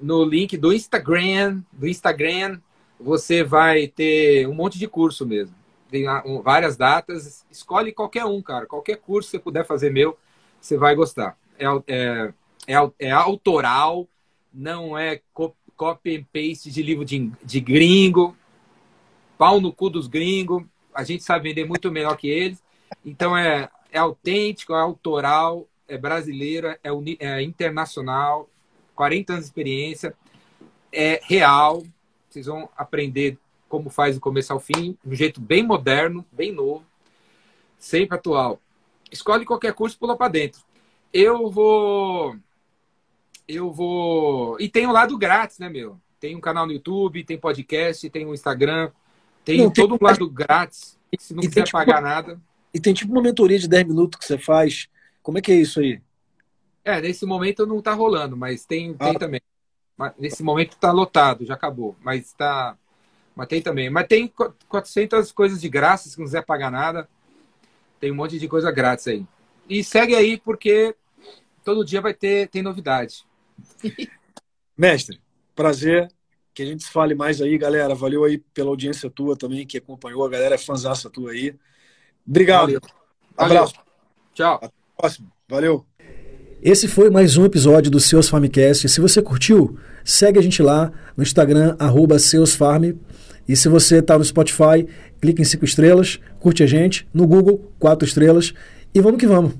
no link do Instagram, do Instagram, você vai ter um monte de curso mesmo. Tem várias datas, escolhe qualquer um, cara. Qualquer curso que você puder fazer meu, você vai gostar. É, é, é, é autoral, não é copy and paste de livro de, de gringo, pau no cu dos gringos. A gente sabe vender muito melhor que eles. Então é, é autêntico, é autoral, é brasileiro, é, é internacional, 40 anos de experiência, é real. Vocês vão aprender como faz do começo ao fim, de um jeito bem moderno, bem novo, sempre atual. Escolhe qualquer curso e pula para dentro. Eu vou. Eu vou. E tem o lado grátis, né, meu? Tem um canal no YouTube, tem podcast, tem um Instagram, tem Não, todo tem... um lado grátis. Se não e quiser tipo... pagar nada. E tem tipo uma mentoria de 10 minutos que você faz. Como é que é isso aí? É, nesse momento não tá rolando, mas tem, ah. tem também. Nesse momento tá lotado, já acabou. Mas tá. Mas tem também. Mas tem 400 coisas de graça, se não quiser pagar nada. Tem um monte de coisa grátis aí. E segue aí, porque todo dia vai ter tem novidade. (laughs) Mestre, prazer. Que a gente se fale mais aí, galera. Valeu aí pela audiência tua também, que acompanhou. A galera é fãzaça tua aí. Obrigado. Valeu. Abraço. Valeu. Tchau. Até a próxima. Valeu. Esse foi mais um episódio do Seus Farmcast. Se você curtiu, segue a gente lá no Instagram, arroba seusfarm. E se você está no Spotify, clique em cinco estrelas, curte a gente. No Google, quatro estrelas. E vamos que vamos.